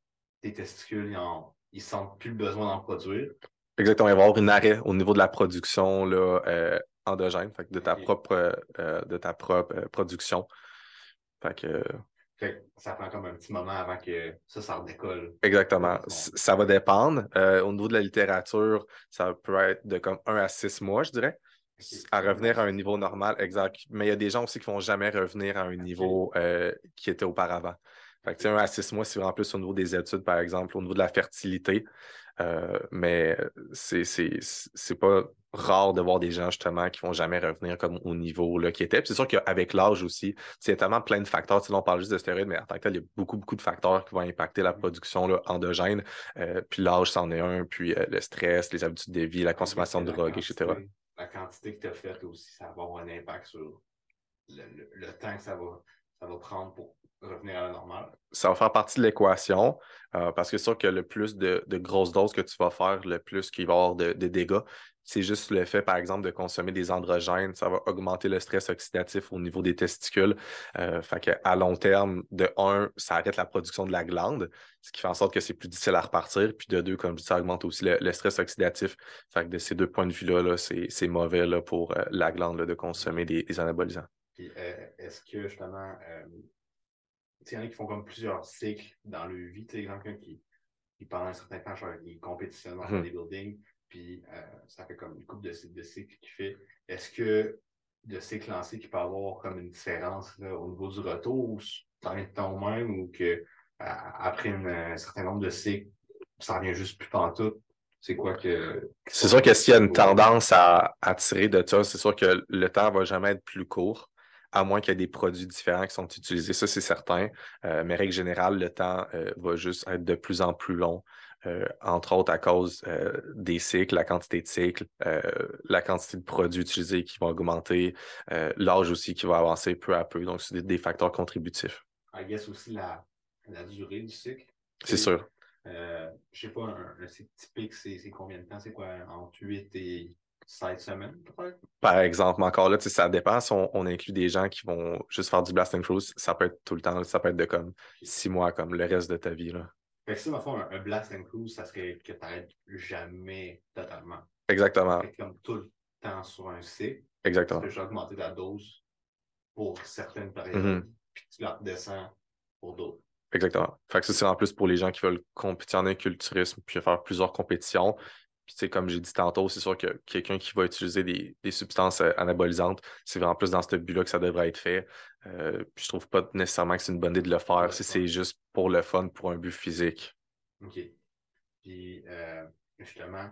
tes testicules, ils, en, ils sentent plus le besoin d'en produire. Exactement, il va y avoir un arrêt au niveau de la production là, endogène, fait que de ta propre, de ta propre production. Fait que ça prend comme un petit moment avant que ça, ça redécolle. exactement. Ça va dépendre. Euh, au niveau de la littérature, ça peut être de comme 1 à 6 mois, je dirais, à revenir à un niveau normal, exact. Mais il y a des gens aussi qui ne vont jamais revenir à un niveau euh, qui était auparavant. Fait que, tu sais, 1 à 6 mois, c'est vraiment plus au niveau des études, par exemple, au niveau de la fertilité. Euh, mais c'est- c'est pas rare de voir des gens justement qui vont jamais revenir comme au niveau là, qui était. C'est sûr qu'avec l'âge aussi, c'est tellement plein de facteurs. Tu sais, là, on parle juste de stéroïdes, mais en tant que tel, il y a beaucoup, beaucoup de facteurs qui vont impacter la production là, endogène. Euh, puis l'âge, c'en est un, puis euh, le stress, les habitudes de vie, la consommation de drogue, quantité- etc. La quantité que tu as faite aussi, ça va avoir un impact sur le, le- le temps que ça va, ça va prendre pour revenir à la normale. ça va faire partie de l'équation euh, parce que c'est sûr que le plus de, de grosses doses que tu vas faire, le plus qu'il va y avoir de, de dégâts. C'est juste le fait, par exemple, de consommer des androgènes, ça va augmenter le stress oxydatif au niveau des testicules. Euh, fait que à long terme, de un, ça arrête la production de la glande, ce qui fait en sorte que c'est plus difficile à repartir. Puis de deux, comme je dis, ça augmente aussi le, le stress oxydatif. Fait que de ces deux points de vue-là, là, c'est c'est mauvais là, pour euh, la glande là, de consommer des, des anabolisants. Puis euh, est-ce que justement, euh, il y en a qui font comme plusieurs cycles dans leur vie. Tu sais, exemple, quelqu'un qui, qui pendant un certain temps, genre, il compétitionne dans Mhm. des buildings, puis euh, ça fait comme une couple de, cycles- de cycles qu'il fait. Est-ce que de cycle en cycle, il peut y avoir comme une différence là, au niveau du retour, ou dans le temps même, ou que euh, après une- un certain nombre de cycles, ça revient juste plus pantoute? C'est quoi que. C'est sûr que s'il y a une tendance à, à tirer de ça, c'est sûr que le temps va jamais être plus court, à moins qu'il y ait des produits différents qui sont utilisés. Ça, c'est certain. Euh, mais règle générale, le temps euh, va juste être de plus en plus long, euh, entre autres à cause euh, des cycles, la quantité de cycles, euh, la quantité de produits utilisés qui vont augmenter, l'âge aussi qui va avancer peu à peu. Donc, c'est des, des facteurs contributifs. I guess aussi la, la durée du cycle. C'est sûr. Je sais pas, un, un cycle typique, c'est combien de temps? C'est quoi, entre 8 et 16 semaines, peut-être? Par exemple, mais encore là, ça dépend si on, on inclut des gens qui vont juste faire du blast and cruise, ça peut être tout le temps, ça peut être de comme six mois, comme le reste de ta vie. Là. Fait que ça, dans un, un blast and cruise, ça serait que tu n'arrêtes jamais totalement. Exactement, Fait comme tout le temps sur un cycle, tu exactement. peux juste augmenter ta dose pour certaines périodes, Mhm. puis tu la redescends pour d'autres. Exactement. Fait que ça, c'est en plus pour les gens qui veulent compétitionner en culturisme puis faire plusieurs compétitions. Puis, tu sais, comme j'ai dit tantôt, c'est sûr que quelqu'un qui va utiliser des, des substances euh, anabolisantes, c'est vraiment plus dans ce but-là que ça devrait être fait. Euh, puis, je trouve pas nécessairement que c'est une bonne idée de le faire si c'est juste pour le fun, pour un but physique. OK. Puis, euh, justement,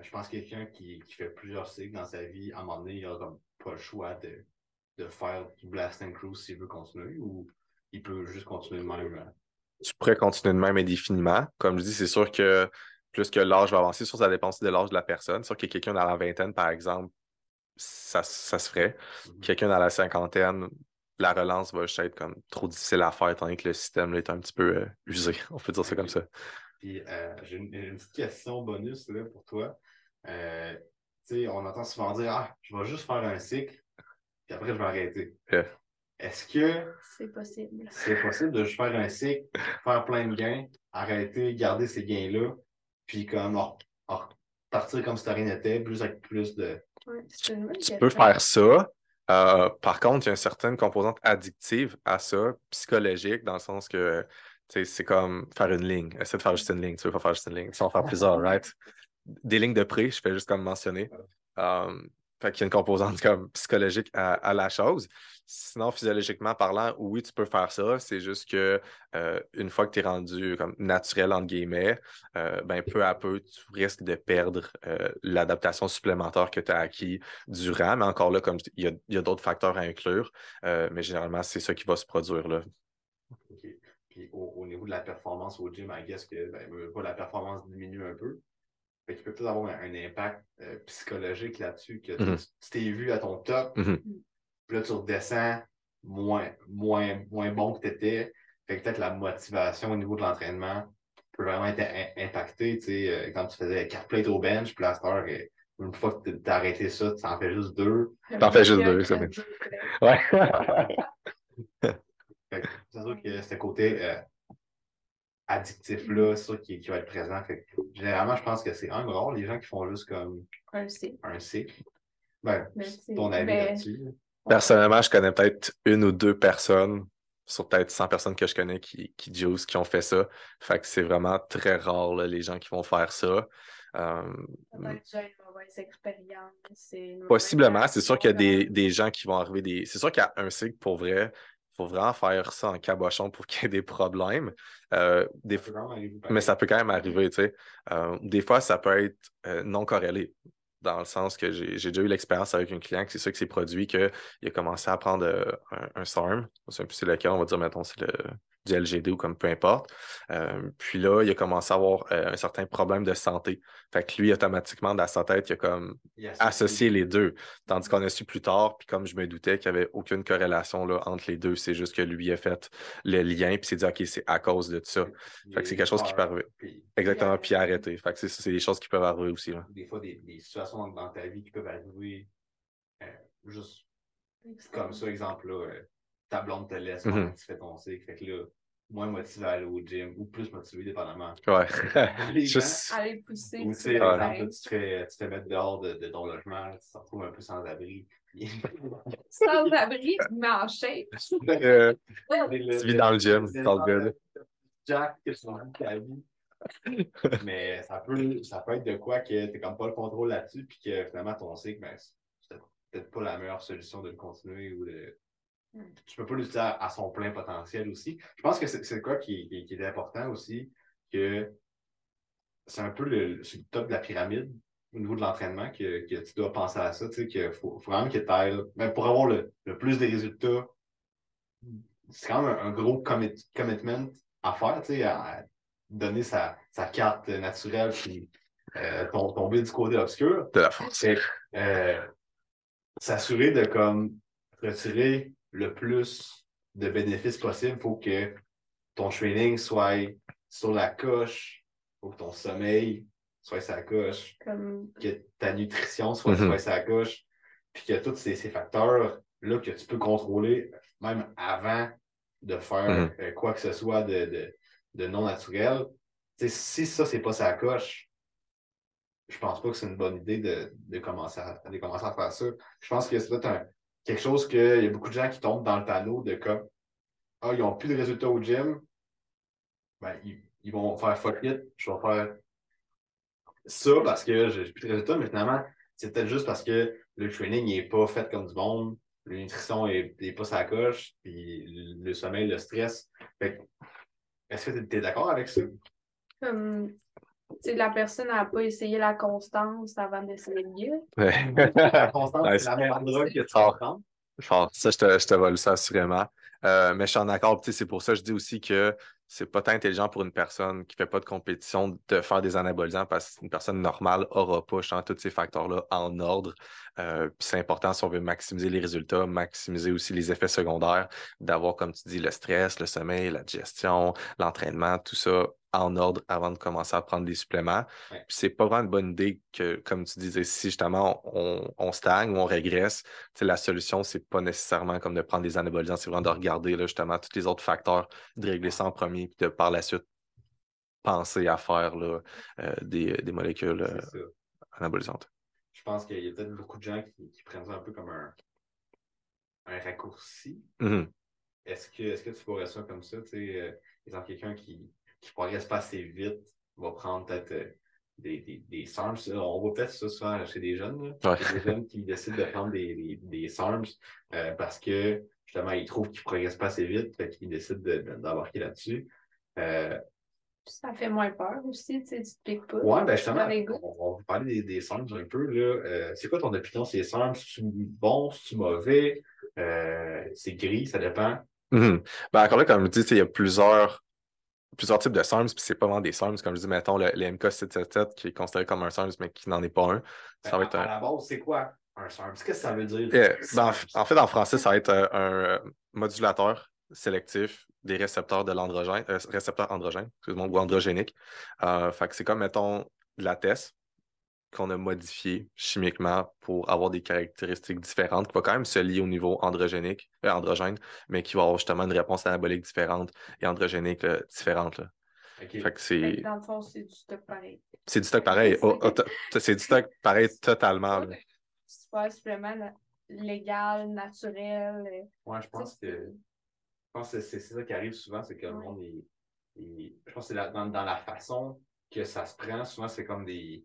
je pense que quelqu'un qui, qui fait plusieurs cycles dans sa vie, à un moment donné, il a comme pas le choix de, de faire du blast and cruise s'il veut continuer ou il peut juste continuer de même. Tu pourrais continuer de même indéfiniment. Comme je dis, c'est sûr que plus que l'âge va avancer, sûr, ça dépend aussi de l'âge de la personne. C'est sûr que quelqu'un dans la vingtaine, par exemple, ça, ça se ferait. Mhm. Quelqu'un dans la cinquantaine, la relance va juste être comme trop difficile à faire, donné que le système là, est un petit peu euh, usé. On peut dire ça comme ça. Puis, euh, j'ai une, une petite question bonus là, pour toi. Euh, tu sais, on entend souvent dire Ah, je vais juste faire un cycle, puis après, je vais arrêter. Yeah. Est-ce que C'est possible. c'est possible de juste faire un cycle, faire plein de gains, arrêter, garder ces gains-là, puis comme oh, oh, partir comme si rien n'était, plus avec plus de. Ouais, Tu peux faire ça. Euh, par contre, il y a une certaine composante addictive à ça, psychologique, dans le sens que c'est comme faire une ligne. Essaie de faire juste une ligne. Tu veux pas faire juste une ligne. Tu vas en faire plusieurs, right? Des lignes de prix, je fais juste comme mentionner. Euh, fait qu'il y a une composante comme psychologique à, la chose. Sinon, physiologiquement parlant, oui, tu peux faire ça. C'est juste que euh, une fois que tu es rendu comme naturel, entre guillemets, euh, ben, peu à peu, tu risques de perdre euh, l'adaptation supplémentaire que tu as acquis durant. Mais encore là, comme il y a, d'autres facteurs à inclure. Mais généralement, c'est ça qui va se produire là. OK. Puis au, au niveau de la performance au gym, I guess que ben, la performance diminue un peu. Fait qu'il peut peut-être avoir un, un impact euh, psychologique là-dessus, que tu- Mhm. tu t'es vu à ton top, Mhm. puis là tu redescends moins, moins, moins bon que tu étais. Fait que peut-être la motivation au niveau de l'entraînement peut vraiment être im- impactée. Tu sais, euh, quand tu faisais 4 plates au bench, puis cette heure, euh, une fois que tu as arrêté ça, tu en fais juste deux. T'en fais juste deux, ça. Ouais. Fait que C'est sûr que ce côté euh, addictif-là, c'est sûr qui, qui va être présent. Fait que, généralement, je pense que c'est un rare, les gens qui font juste comme Un C. un cycle. Ben, c'est- ton avis ben, là-dessus. Personnellement, je connais peut-être une ou deux personnes sur peut-être 100 personnes que je connais qui, qui juice, qui ont fait ça. Fait que c'est vraiment très rare, là, les gens qui vont faire ça. Euh, Peut-être déjà une mauvaise expérience. c'est une mauvaise possiblement, c'est sûr qu'il y a des, des gens qui vont arriver des. C'est sûr qu'à un cycle, pour vrai, faut vraiment faire ça en cabochon pour qu'il y ait des problèmes. Euh, des Ça Mais ça peut quand même arriver, tu sais. Euh, des fois, ça peut être euh, non corrélé, dans le sens que j'ai déjà eu l'expérience avec un client que c'est ça qui s'est produit, qu'il a commencé à prendre un, un SARM, c'est lequel, on va dire, mettons, c'est le du LGD ou comme peu importe. Euh, puis là, il a commencé à avoir euh, un certain problème de santé. Fait que lui, automatiquement, dans sa tête, il a comme associé les deux. Tandis qu'on a su plus tard, puis comme je me doutais qu'il n'y avait aucune corrélation là, entre les deux, c'est juste que lui a fait le lien, puis s'est dit, OK, c'est à cause de ça. Fait que c'est quelque chose qui peut arriver. Puis, Exactement, puis arrêté. arrêter. Fait que c'est c'est des choses qui peuvent arriver aussi. Là. des fois, des, des situations dans ta vie qui peuvent arriver euh, juste comme ça, exemple, là, ta blonde te laisse pendant que tu fais ton cycle. Fait que là, moins motivé à aller au gym ou plus motivé, dépendamment. Ouais. Les gens, Juste- Aller pousser. Ou tu sais, par exemple, tu te fais, tu te fais mettre dehors de, de ton logement, tu te retrouves un peu sans abri. Sans abri, mais en shape. Euh, tu vis dans le gym, c'est all good. Jack, que tu de ta vie. Mais ça peut, ça peut être de quoi que tu comme pas le contrôle là-dessus, puis que finalement ton cycle, ben, c'est peut-être pas la meilleure solution de le continuer ou de. Tu peux pas l'utiliser à, à son plein potentiel aussi. Je pense que c'est quoi qui, qui, qui est important aussi, que c'est un peu le, le top de la pyramide au niveau de l'entraînement que, que tu dois penser à ça. Tu sais, qu'il faut, faut vraiment que tu. Ben, pour avoir le, le plus de résultats, c'est quand même un, un gros commit- commitment à faire, tu sais, à, donner sa, sa carte naturelle puis euh, tom- tomber du côté obscur. De la euh, s'assurer de comme retirer le plus de bénéfices possible. Il faut que ton training soit sur la coche faut que ton sommeil soit sa coche, Comme, que ta nutrition soit, Mhm. soit sa coche, puis que tous ces, ces facteurs-là que tu peux contrôler même avant de faire Mhm. euh, quoi que ce soit de, de, de non naturel. Si ça, c'est pas sa coche, je pense pas que c'est une bonne idée de, de, commencer à, de commencer à faire ça. Je pense que c'est peut-être un- quelque chose que il y a beaucoup de gens qui tombent dans le panneau de comme Ah, ils n'ont plus de résultats au gym. Ben, ils, ils vont faire fuck it, je vais faire ça parce que j'ai plus de résultats, mais finalement, c'est peut-être juste parce que le training n'est pas fait comme du monde, la nutrition n'est pas sa coche, puis le sommeil, le stress. Est-ce que tu es, d'accord avec ça? Tu sais, la personne n'a pas essayé la constance avant d'essayer le guide. La constance, Ouais, c'est la même drogue que tu fort. Ça, je te, je te vole ça assurément. Euh, mais je suis en accord. C'est pour ça que je dis aussi que c'est pas tant intelligent pour une personne qui fait pas de compétition de faire des anabolisants parce qu'une personne normale aura pas tous ces facteurs-là en ordre. Euh, c'est important si on veut maximiser les résultats, maximiser aussi les effets secondaires, d'avoir, comme tu dis, le stress, le sommeil, la digestion, l'entraînement, tout ça en ordre avant de commencer à prendre des suppléments. Ouais. Puis c'est pas vraiment une bonne idée que, comme tu disais, si justement on, on stagne ou on régresse, la solution, c'est pas nécessairement comme de prendre des anabolisants, c'est vraiment de regarder là, justement tous les autres facteurs, de régler ça en premier, puis de par la suite penser à faire là, euh, des, des molécules euh, anabolisantes. Je pense qu'il y a peut-être beaucoup de gens qui, qui prennent ça un peu comme un, un raccourci. Mhm. Est-ce que, est-ce que tu vois ça comme ça? Tu sais, euh, exemple, quelqu'un qui ne progresse pas assez vite va prendre peut-être euh, des, des, des SARMs. On voit peut-être ça souvent chez des jeunes. là. Ouais. Des jeunes qui décident de prendre des, des, des SARMs euh, parce que justement, ils trouvent qu'ils ne progressent pas assez vite, fait qu'ils décident de- de- d'embarquer là-dessus. Euh, Ça fait moins peur aussi, tu sais, tu te piques pas. Ouais, ben justement, on, on va parler des, des SARMs un peu. Là. Euh, c'est quoi ton opinion sur les SARMs? C'est bon, c'est mauvais? Euh, c'est gris, ça dépend. Mhm. Ben, encore là, comme je dis, il y a plusieurs, plusieurs types de SARMs, puis c'est pas vraiment des SARMs. Comme je dis, mettons, le, le MK777 qui est considéré comme un SARMs, mais qui n'en est pas un. Ça va Ben, être à, un. à la base, c'est quoi un SARM? Qu'est-ce que ça veut dire? Yeah, ben, en, SARMs? fait, en français, ça va être euh, un euh, modulateur sélectif des récepteurs de l'androgène, euh, récepteurs androgènes, excuse-moi, ou androgéniques. Euh, fait que c'est comme, mettons, de la TES qu'on a modifié chimiquement pour avoir des caractéristiques différentes, qui va quand même se lier au niveau androgénique, euh, androgène, mais qui va avoir justement une réponse anabolique différente et androgénique là, différente. là. Fait que c'est dans le fond, c'est du stock pareil. c'est du stock pareil. Oh, oh, c'est du stock pareil totalement. là. Super supplément na- légal, naturel. euh, Ouais, je pense que, je pense que c'est c'est ça qui arrive souvent, c'est que le monde est, est- Je pense que c'est la- dans, dans la façon que ça se prend, souvent c'est comme des.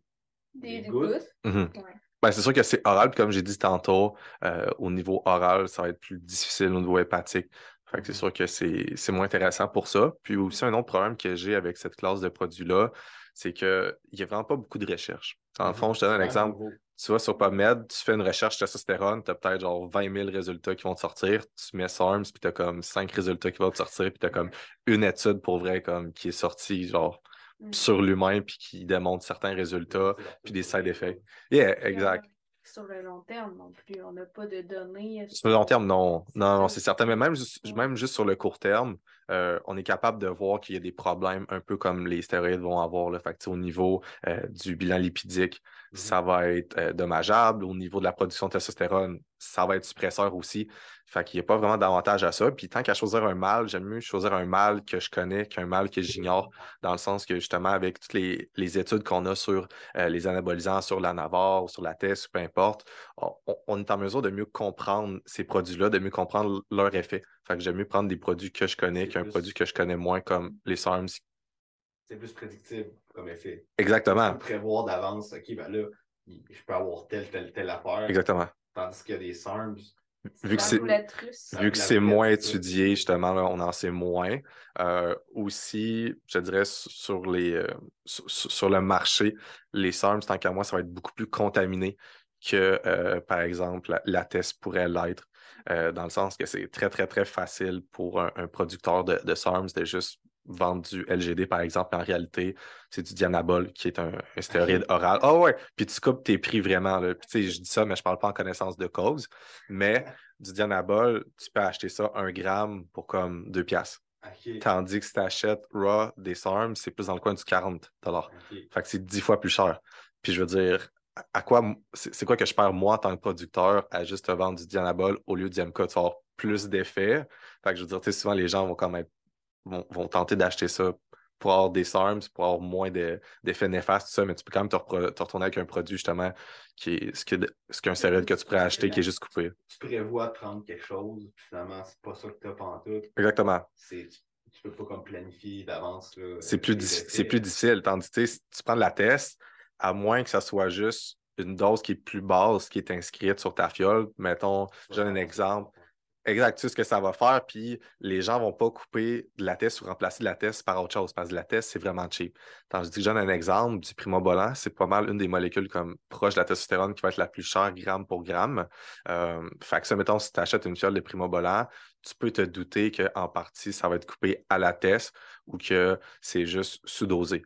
Des, gouttes. Mhm. Ouais. Ben, c'est sûr que c'est oral, puis comme j'ai dit tantôt, euh, au niveau oral, ça va être plus difficile au niveau hépatique. Fait que c'est Mhm. sûr que c'est c'est moins intéressant pour ça. Puis aussi, un autre problème que j'ai avec cette classe de produits-là, c'est qu'il n'y a vraiment pas beaucoup de recherche. En fond, je te donne un exemple. Tu vas sur PubMed, tu fais une recherche testostérone, tu as peut-être genre 20 000 résultats qui vont te sortir. Tu mets SARMS, puis tu as comme 5 résultats qui vont te sortir, puis tu as comme une étude pour vrai comme qui est sortie genre Mm. sur l'humain, puis qui démontre certains résultats, puis des side effects. Yeah, exact. Sur le long terme non plus, on n'a pas de données. euh, Sur le long terme, non. C'est Non, non, c'est certain. Mais même même juste sur le court terme, euh, on est capable de voir qu'il y a des problèmes un peu comme les stéroïdes vont avoir. Là. Fait au niveau euh, du bilan lipidique, Mhm. ça va être euh, dommageable. Au niveau de la production de testostérone, ça va être suppresseur aussi. Fait qu'il n'y a pas vraiment d'avantage à ça. Puis tant qu'à choisir un mâle, j'aime mieux choisir un mâle que je connais qu'un mâle que j'ignore, dans le sens que justement, avec toutes les, les études qu'on a sur euh, les anabolisants, sur l'anavar ou sur la TES, ou peu importe, on, est en mesure de mieux comprendre ces produits-là, de mieux comprendre leur effet. Fait que j'aime mieux prendre des produits que je connais qu'un plus- produit que je connais moins, comme les SARMs. C'est plus prédictible comme effet. Exactement. prévoir d'avance, OK, ben là, je peux avoir telle, telle, telle affaire. Exactement. Tandis a des SARMs. Vu que c'est. Vu que moins étudié, justement, là, on en sait moins. Euh, aussi, je dirais, su- sur, les, euh, sur, sur- le marché, les SARMs, tant qu'à moi, ça va être beaucoup plus contaminé que, euh, par exemple, la, la test pourrait l'être, dans le sens que c'est très, très, très facile pour un, un producteur de, de SARMs de juste vendre du LGD, par exemple. En réalité, c'est du Dianabol, qui est un, un stéroïde oral. Ah ouais! Puis tu coupes tes prix vraiment. Là. Puis tu sais, je dis ça, mais je parle pas en connaissance de cause. Mais du Dianabol, tu peux acheter ça un gramme pour comme deux piastres. OK. Tandis que si tu achètes raw des SARM, c'est plus dans le coin du 40 OK. Fait que c'est 10 fois plus cher. Puis je veux dire, à- quoi c'est quoi que je perds moi en tant que producteur à juste te vendre du Dianabol au lieu du MK? Tu vas avoir plus d'effets. Fait que je veux dire, tu sais, souvent les gens vont quand même vont, vont tenter d'acheter ça pour avoir des SARMs, pour avoir moins de- d'effets néfastes, tout ça, mais tu peux quand même te, retourner avec un produit justement qui est ce ce qu'un stéroïde que tu pourrais acheter qui est juste coupé. Tu prévois de prendre quelque chose, puis finalement, c'est pas ça que tu as pantoute. Exactement. Tu, peux pas comme planifier d'avance. là, C'est euh, plus, c'est plus difficile. Tandis que si tu prends de la test, à moins que ça soit juste une dose qui est plus basse, qui est inscrite sur ta fiole, mettons, je donne un exemple. Exact, tu sais ce que ça va faire, puis les gens vont pas couper de la test ou remplacer de la test par autre chose, parce que la test, c'est vraiment cheap. Tandis que je donne un exemple du primobolan, c'est pas mal une des molécules comme proche de la testostérone qui va être la plus chère gramme pour gramme. Euh, fait que ça, mettons, si tu achètes une fiole de primobolan, tu peux te douter qu'en partie, ça va être coupé à la test ou que c'est juste sous-dosé.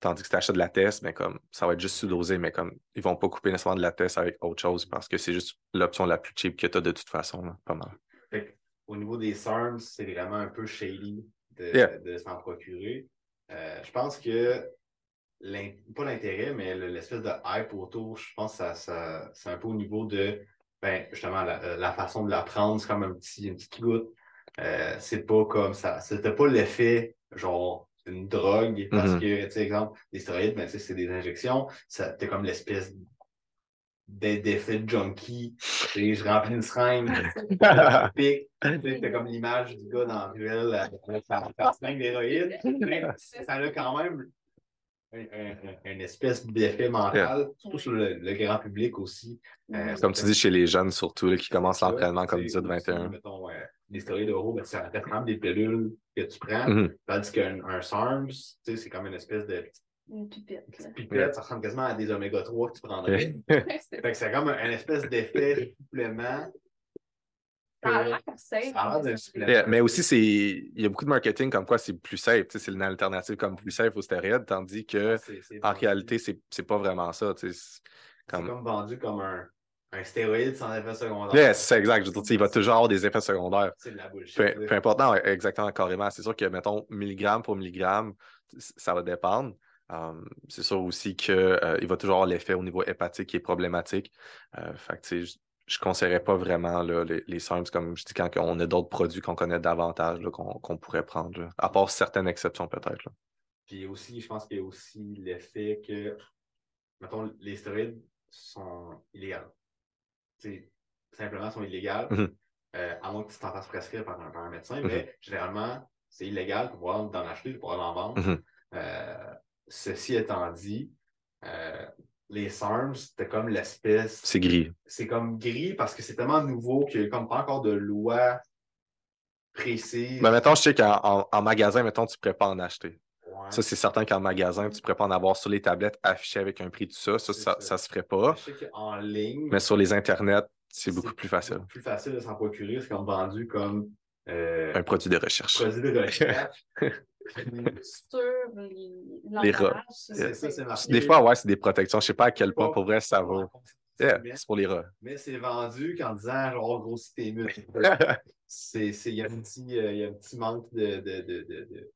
Tandis que si tu achètes de la test, mais comme ça va être juste sous-dosé, mais comme ils vont pas couper nécessairement de la test avec autre chose parce que c'est juste l'option la plus cheap que tu as de toute façon, pas mal. Fait que, au niveau des SARMs, c'est vraiment un peu shady de, Yeah. de s'en procurer. Euh, je pense que, pas l'intérêt, mais le- l'espèce de hype autour, je pense que ça, ça- c'est un peu au niveau de, ben, justement, la, euh, la façon de la prendre, c'est comme un petit, une petite goutte. Euh, c'est pas comme ça. C'était pas l'effet, genre, une drogue, parce Mhm. que, tu sais, exemple, les stéroïdes, ben, c'est des injections. Ça, t'as comme l'espèce d'e- d'effet junkie. Tu sais, je remplis une seringue, pique. Tu sais, T'as comme l'image du gars dans la ruelle avec sa seringue d'héroïne. Mais Ça a quand même un, un- un- une espèce d'effet mental, surtout sur le, le grand public aussi. Euh, Comme tu dis, chez les jeunes surtout, là, qui commencent l'entraînement comme tu sais, 18-21. aussi, Mettons, euh, les stéroïdes oraux, ben, ça reste quand même des pilules que tu prends. Mhm. Tandis qu'un un SARMs, tu sais, c'est comme une espèce de petite Une pipette. là. pipette, ça ressemble quasiment à des oméga 3 que tu prendrais. Fait que c'est comme un, un espèce d'effet supplément. Ça a l'air supplément. Yeah, mais aussi, c'est il y a beaucoup de marketing comme quoi c'est plus safe. tu sais, C'est une alternative comme plus safe aux stéroïdes, tandis que en réalité, c'est c'est pas vraiment ça. tu sais, c'est Comme... comme vendu comme un, un stéroïde sans effet secondaire. Yeah, c'est exact. Je veux dire, il va toujours avoir des effets secondaires. C'est de la bullshit. Peu, peu importe, non, exactement, carrément. C'est sûr que, mettons, milligramme pour milligramme, ça va dépendre. Um, c'est sûr aussi qu'il va toujours avoir l'effet au niveau hépatique qui est problématique. Euh, fait que, je ne conseillerais pas vraiment là, les, les SARMs, comme je dis, quand on a d'autres produits qu'on connaît davantage, qu'on pourrait prendre, là. à part certaines exceptions peut-être. Puis aussi, je pense qu'il y a aussi l'effet que, mettons, les stéroïdes sont illégaux. Tu sais, simplement sont illégales, Mhm. euh, à moins que tu t'en fasses prescrire par un, par un médecin, Mhm. mais généralement, c'est illégal pour pouvoir en acheter, pour pouvoir en vendre. Euh, ceci étant dit, euh, les SARMs, c'était comme l'espèce. C'est gris. C'est comme gris parce que c'est tellement nouveau qu'il n'y a comme pas encore de loi précise. Mais mettons, je sais qu'en en- en magasin, mettons, tu ne pourrais pas en acheter. Ouais. Ça, c'est certain qu'en magasin, tu ne pourrais pas en avoir sur les tablettes affichées avec un prix, tout ça. Ça, ça, se ferait pas. Je sais qu'en ligne, Mais sur les internets, c'est beaucoup plus facile. plus facile de s'en procurer. C'est comme vendu comme euh, Un produit de recherche. produit de recherche. Sur les Les rats. l'emballage, c'est ça, c'est marqué. Des fois, ouais, c'est des protections. Je sais pas à quel point pour vrai ça vaut. Yeah, c'est pour les rats. Mais c'est vendu qu'en disant genre gros si tes muscles. C'est, c'est, il y a un petit, euh, il y a un petit manque de, de, de, de, de-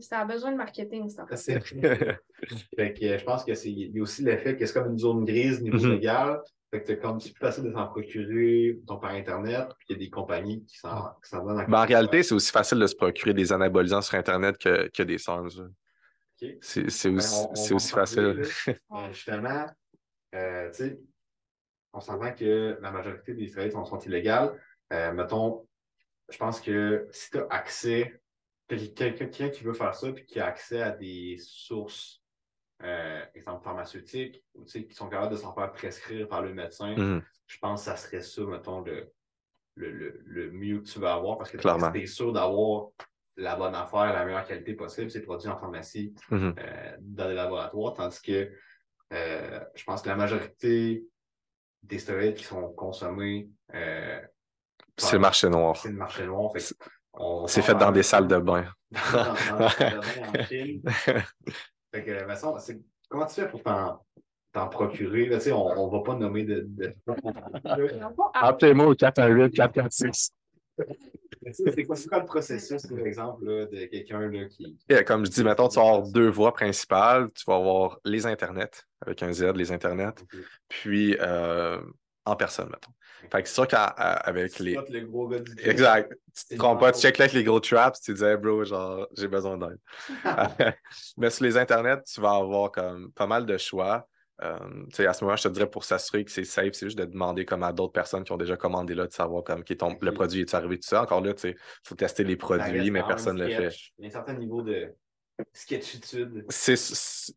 Ça a besoin de marketing, ça. C'est- Fait que euh, je pense que c'est, il y a aussi l'effet que c'est comme une zone grise au niveau Mhm. légal. Fait que comme c'est plus facile de s'en procurer donc, par Internet, puis il y a des compagnies qui s'en, qui s'en donnent Ben, en réalité, c'est aussi facile de se procurer des anabolisants sur Internet que, que des SARMs. là. Ok. C'est c'est Ben, aussi, on- on aussi facile. Euh, justement, euh, on s'entend que la majorité des stéroïdes sont, sont illégales. Euh, mettons, je pense que si tu as accès, quel- quel- quelqu'un qui veut faire ça puis qui a accès à des sources, euh, exemple pharmaceutiques, ou, tu sais, qui sont capables de s'en faire prescrire par le médecin, Mhm. je pense que ça serait ça, mettons, le, le, le, le mieux que tu vas avoir parce que tu es sûr d'avoir la bonne affaire, la meilleure qualité possible, c'est produit en pharmacie Mhm. euh, dans les laboratoires, tandis que euh, je pense que la majorité des stéroïdes qui sont consommés, euh, C'est le marché noir. c'est le marché noir. C'est fait dans des salles de bain. dans, dans des salles de bain en Chine. Fait que, c'est- comment tu fais pour t'en, t'en procurer? Là, on, on va pas nommer de. de... Appelez-moi au 418 446. C'est quoi, c'est quoi le processus, par exemple, là, de quelqu'un là, qui. Et comme je dis, mettons, tu vas avoir deux voies principales. Tu vas avoir les internets, avec un Z, les internets, puis euh, en personne, mettons. Fait que c'est sûr qu'avec les. Le gros gars du gym. Exact. Tu te trompes pas, tu checkes là avec les gros traps, tu disais, bro, genre, j'ai besoin d'aide. Mais sur les internets, tu vas avoir comme pas mal de choix. Euh, tu sais, à ce moment, je te dirais pour s'assurer que c'est safe, c'est juste de demander comme à d'autres personnes qui ont déjà commandé là, de savoir comme qui est ton- le Ok. produit est arrivé tout ça. Encore là, tu sais, il faut tester les produits, mais personne ne le fait. Il y a un certain niveau de sketchitude C'est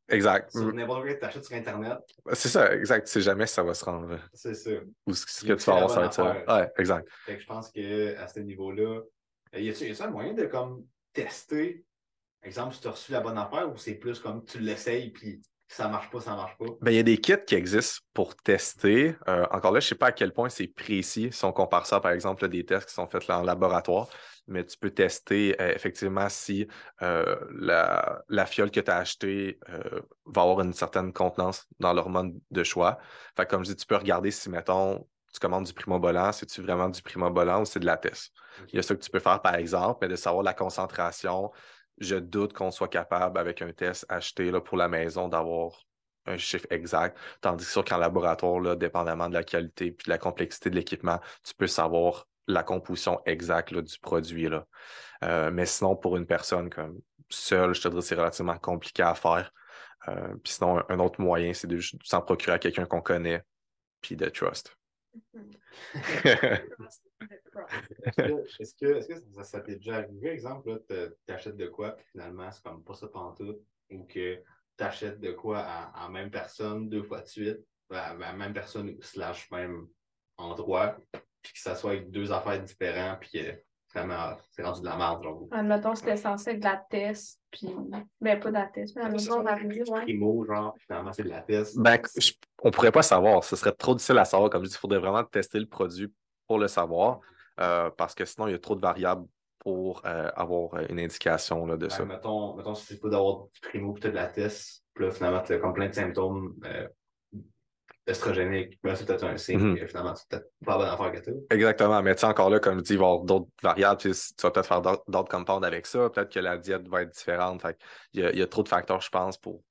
exact. sur n'importe quoi que tu achètes sur Internet. C'est ça, exact. Tu sais jamais si ça va se rendre. C'est ça. Ou ce que tu vas avoir, ça va ça. Ouais, exact. Fait que je pense qu'à ce niveau-là, euh, y a-t-il a-t-il un moyen de comme tester, exemple, si tu as reçu la bonne affaire ou c'est plus comme tu l'essayes puis ça marche pas, ça marche pas? Ben, il y a des kits qui existent pour tester. Euh, encore là, je ne sais pas à quel point c'est précis si on compare ça, par exemple, à des tests qui sont faits là en laboratoire, mais tu peux tester euh, effectivement si euh, la, la fiole que tu as achetée euh, va avoir une certaine contenance dans l'hormone de choix. Fait que, comme je dis, tu peux regarder si, mettons, tu commandes du primobolan, c'est-tu vraiment du primobolan ou c'est de la test? Il y a ça que tu peux faire, par exemple, mais de savoir la concentration. Je doute qu'on soit capable, avec un test acheté là, pour la maison, d'avoir un chiffre exact. Tandis que sûr qu'en laboratoire, là, dépendamment de la qualité et de la complexité de l'équipement, tu peux savoir la composition exacte du produit. Là. Euh, mais sinon, pour une personne comme seule, je te dirais c'est relativement compliqué à faire. Euh, puis sinon, un, autre moyen, c'est de s'en procurer à quelqu'un qu'on connaît, puis de trust. Est-ce que, est-ce que, ça, t'est déjà arrivé, exemple, là, te- t'achètes de quoi, puis finalement, c'est comme pas ça pantoute, ou que t'achètes de quoi à, à même personne deux fois de suite, à la même personne slash même endroit, puis que ça soit avec deux affaires différentes, puis que vraiment, c'est rendu de la merde, genre. Admettons, c'était censé être de la test, puis. Ben, pas de la test, mais admettons, on arrive, ouais. Primo, genre, puis finalement, c'est de la test. Ben, je- on pourrait pas savoir. Ce serait trop difficile à savoir. Comme je dis, il faudrait vraiment tester le produit pour le savoir. euh, parce que sinon, il y a trop de variables pour euh, avoir euh, une indication là, de ça. Ben, mettons, mettons, si c'est pas d'avoir du primo, puis t'as de la test, puis là, finalement, t'as comme plein de symptômes estrogéniques, ben, c'est peut-être un signe Mhm. que finalement, c'est peut-être pas la bonne affaire que t'as. Exactement. Mais tu sais, encore là, comme je dis, il va y avoir d'autres variables. Tu vas peut-être faire d'autres compounds avec ça. Peut-être que la diète va être différente. Fait il, y a, il y a trop de facteurs, je pense, pour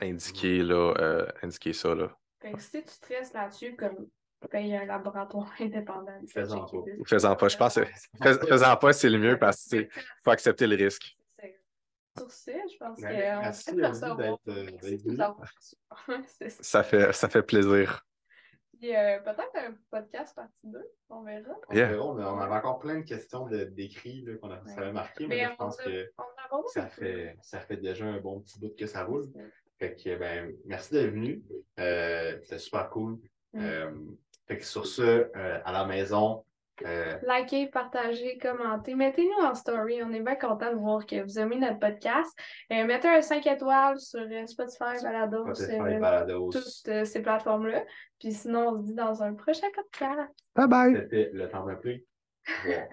indiquer, là, euh, indiquer ça. Là. Fait que si tu stresses là-dessus, comme paye un laboratoire indépendant. Fais-en pas. Faisant pas, je pense que fais- faisant pas, c'est le mieux parce qu'il faut accepter le risque. Sur ce, je pense Ben, qu'on merci, peut d'être, euh, ça. Fait, ça fait plaisir. Puis, euh, peut-être un podcast partie 2, on verra. On Yeah. verra, on, a- on avait encore plein de questions de- d'écrits là, qu'on a, ça avait marqué, mais, Mais là, je pense a- que ça fait, ça fait déjà un bon petit bout que ça roule. Fait que, ben, merci d'être venu. Euh, C'était super cool. Mm. Euh, fait que sur ce, euh, à la maison, euh, Likez, partagez, commentez. Mettez-nous en story. On est bien content de voir que vous aimez notre podcast. Euh, mettez un 5 étoiles sur euh, Spotify, Balados, Spotify, euh, Balados. toutes euh, ces plateformes-là. Puis sinon, on se dit dans un prochain podcast. Bye bye. C'était le temps. Au revoir.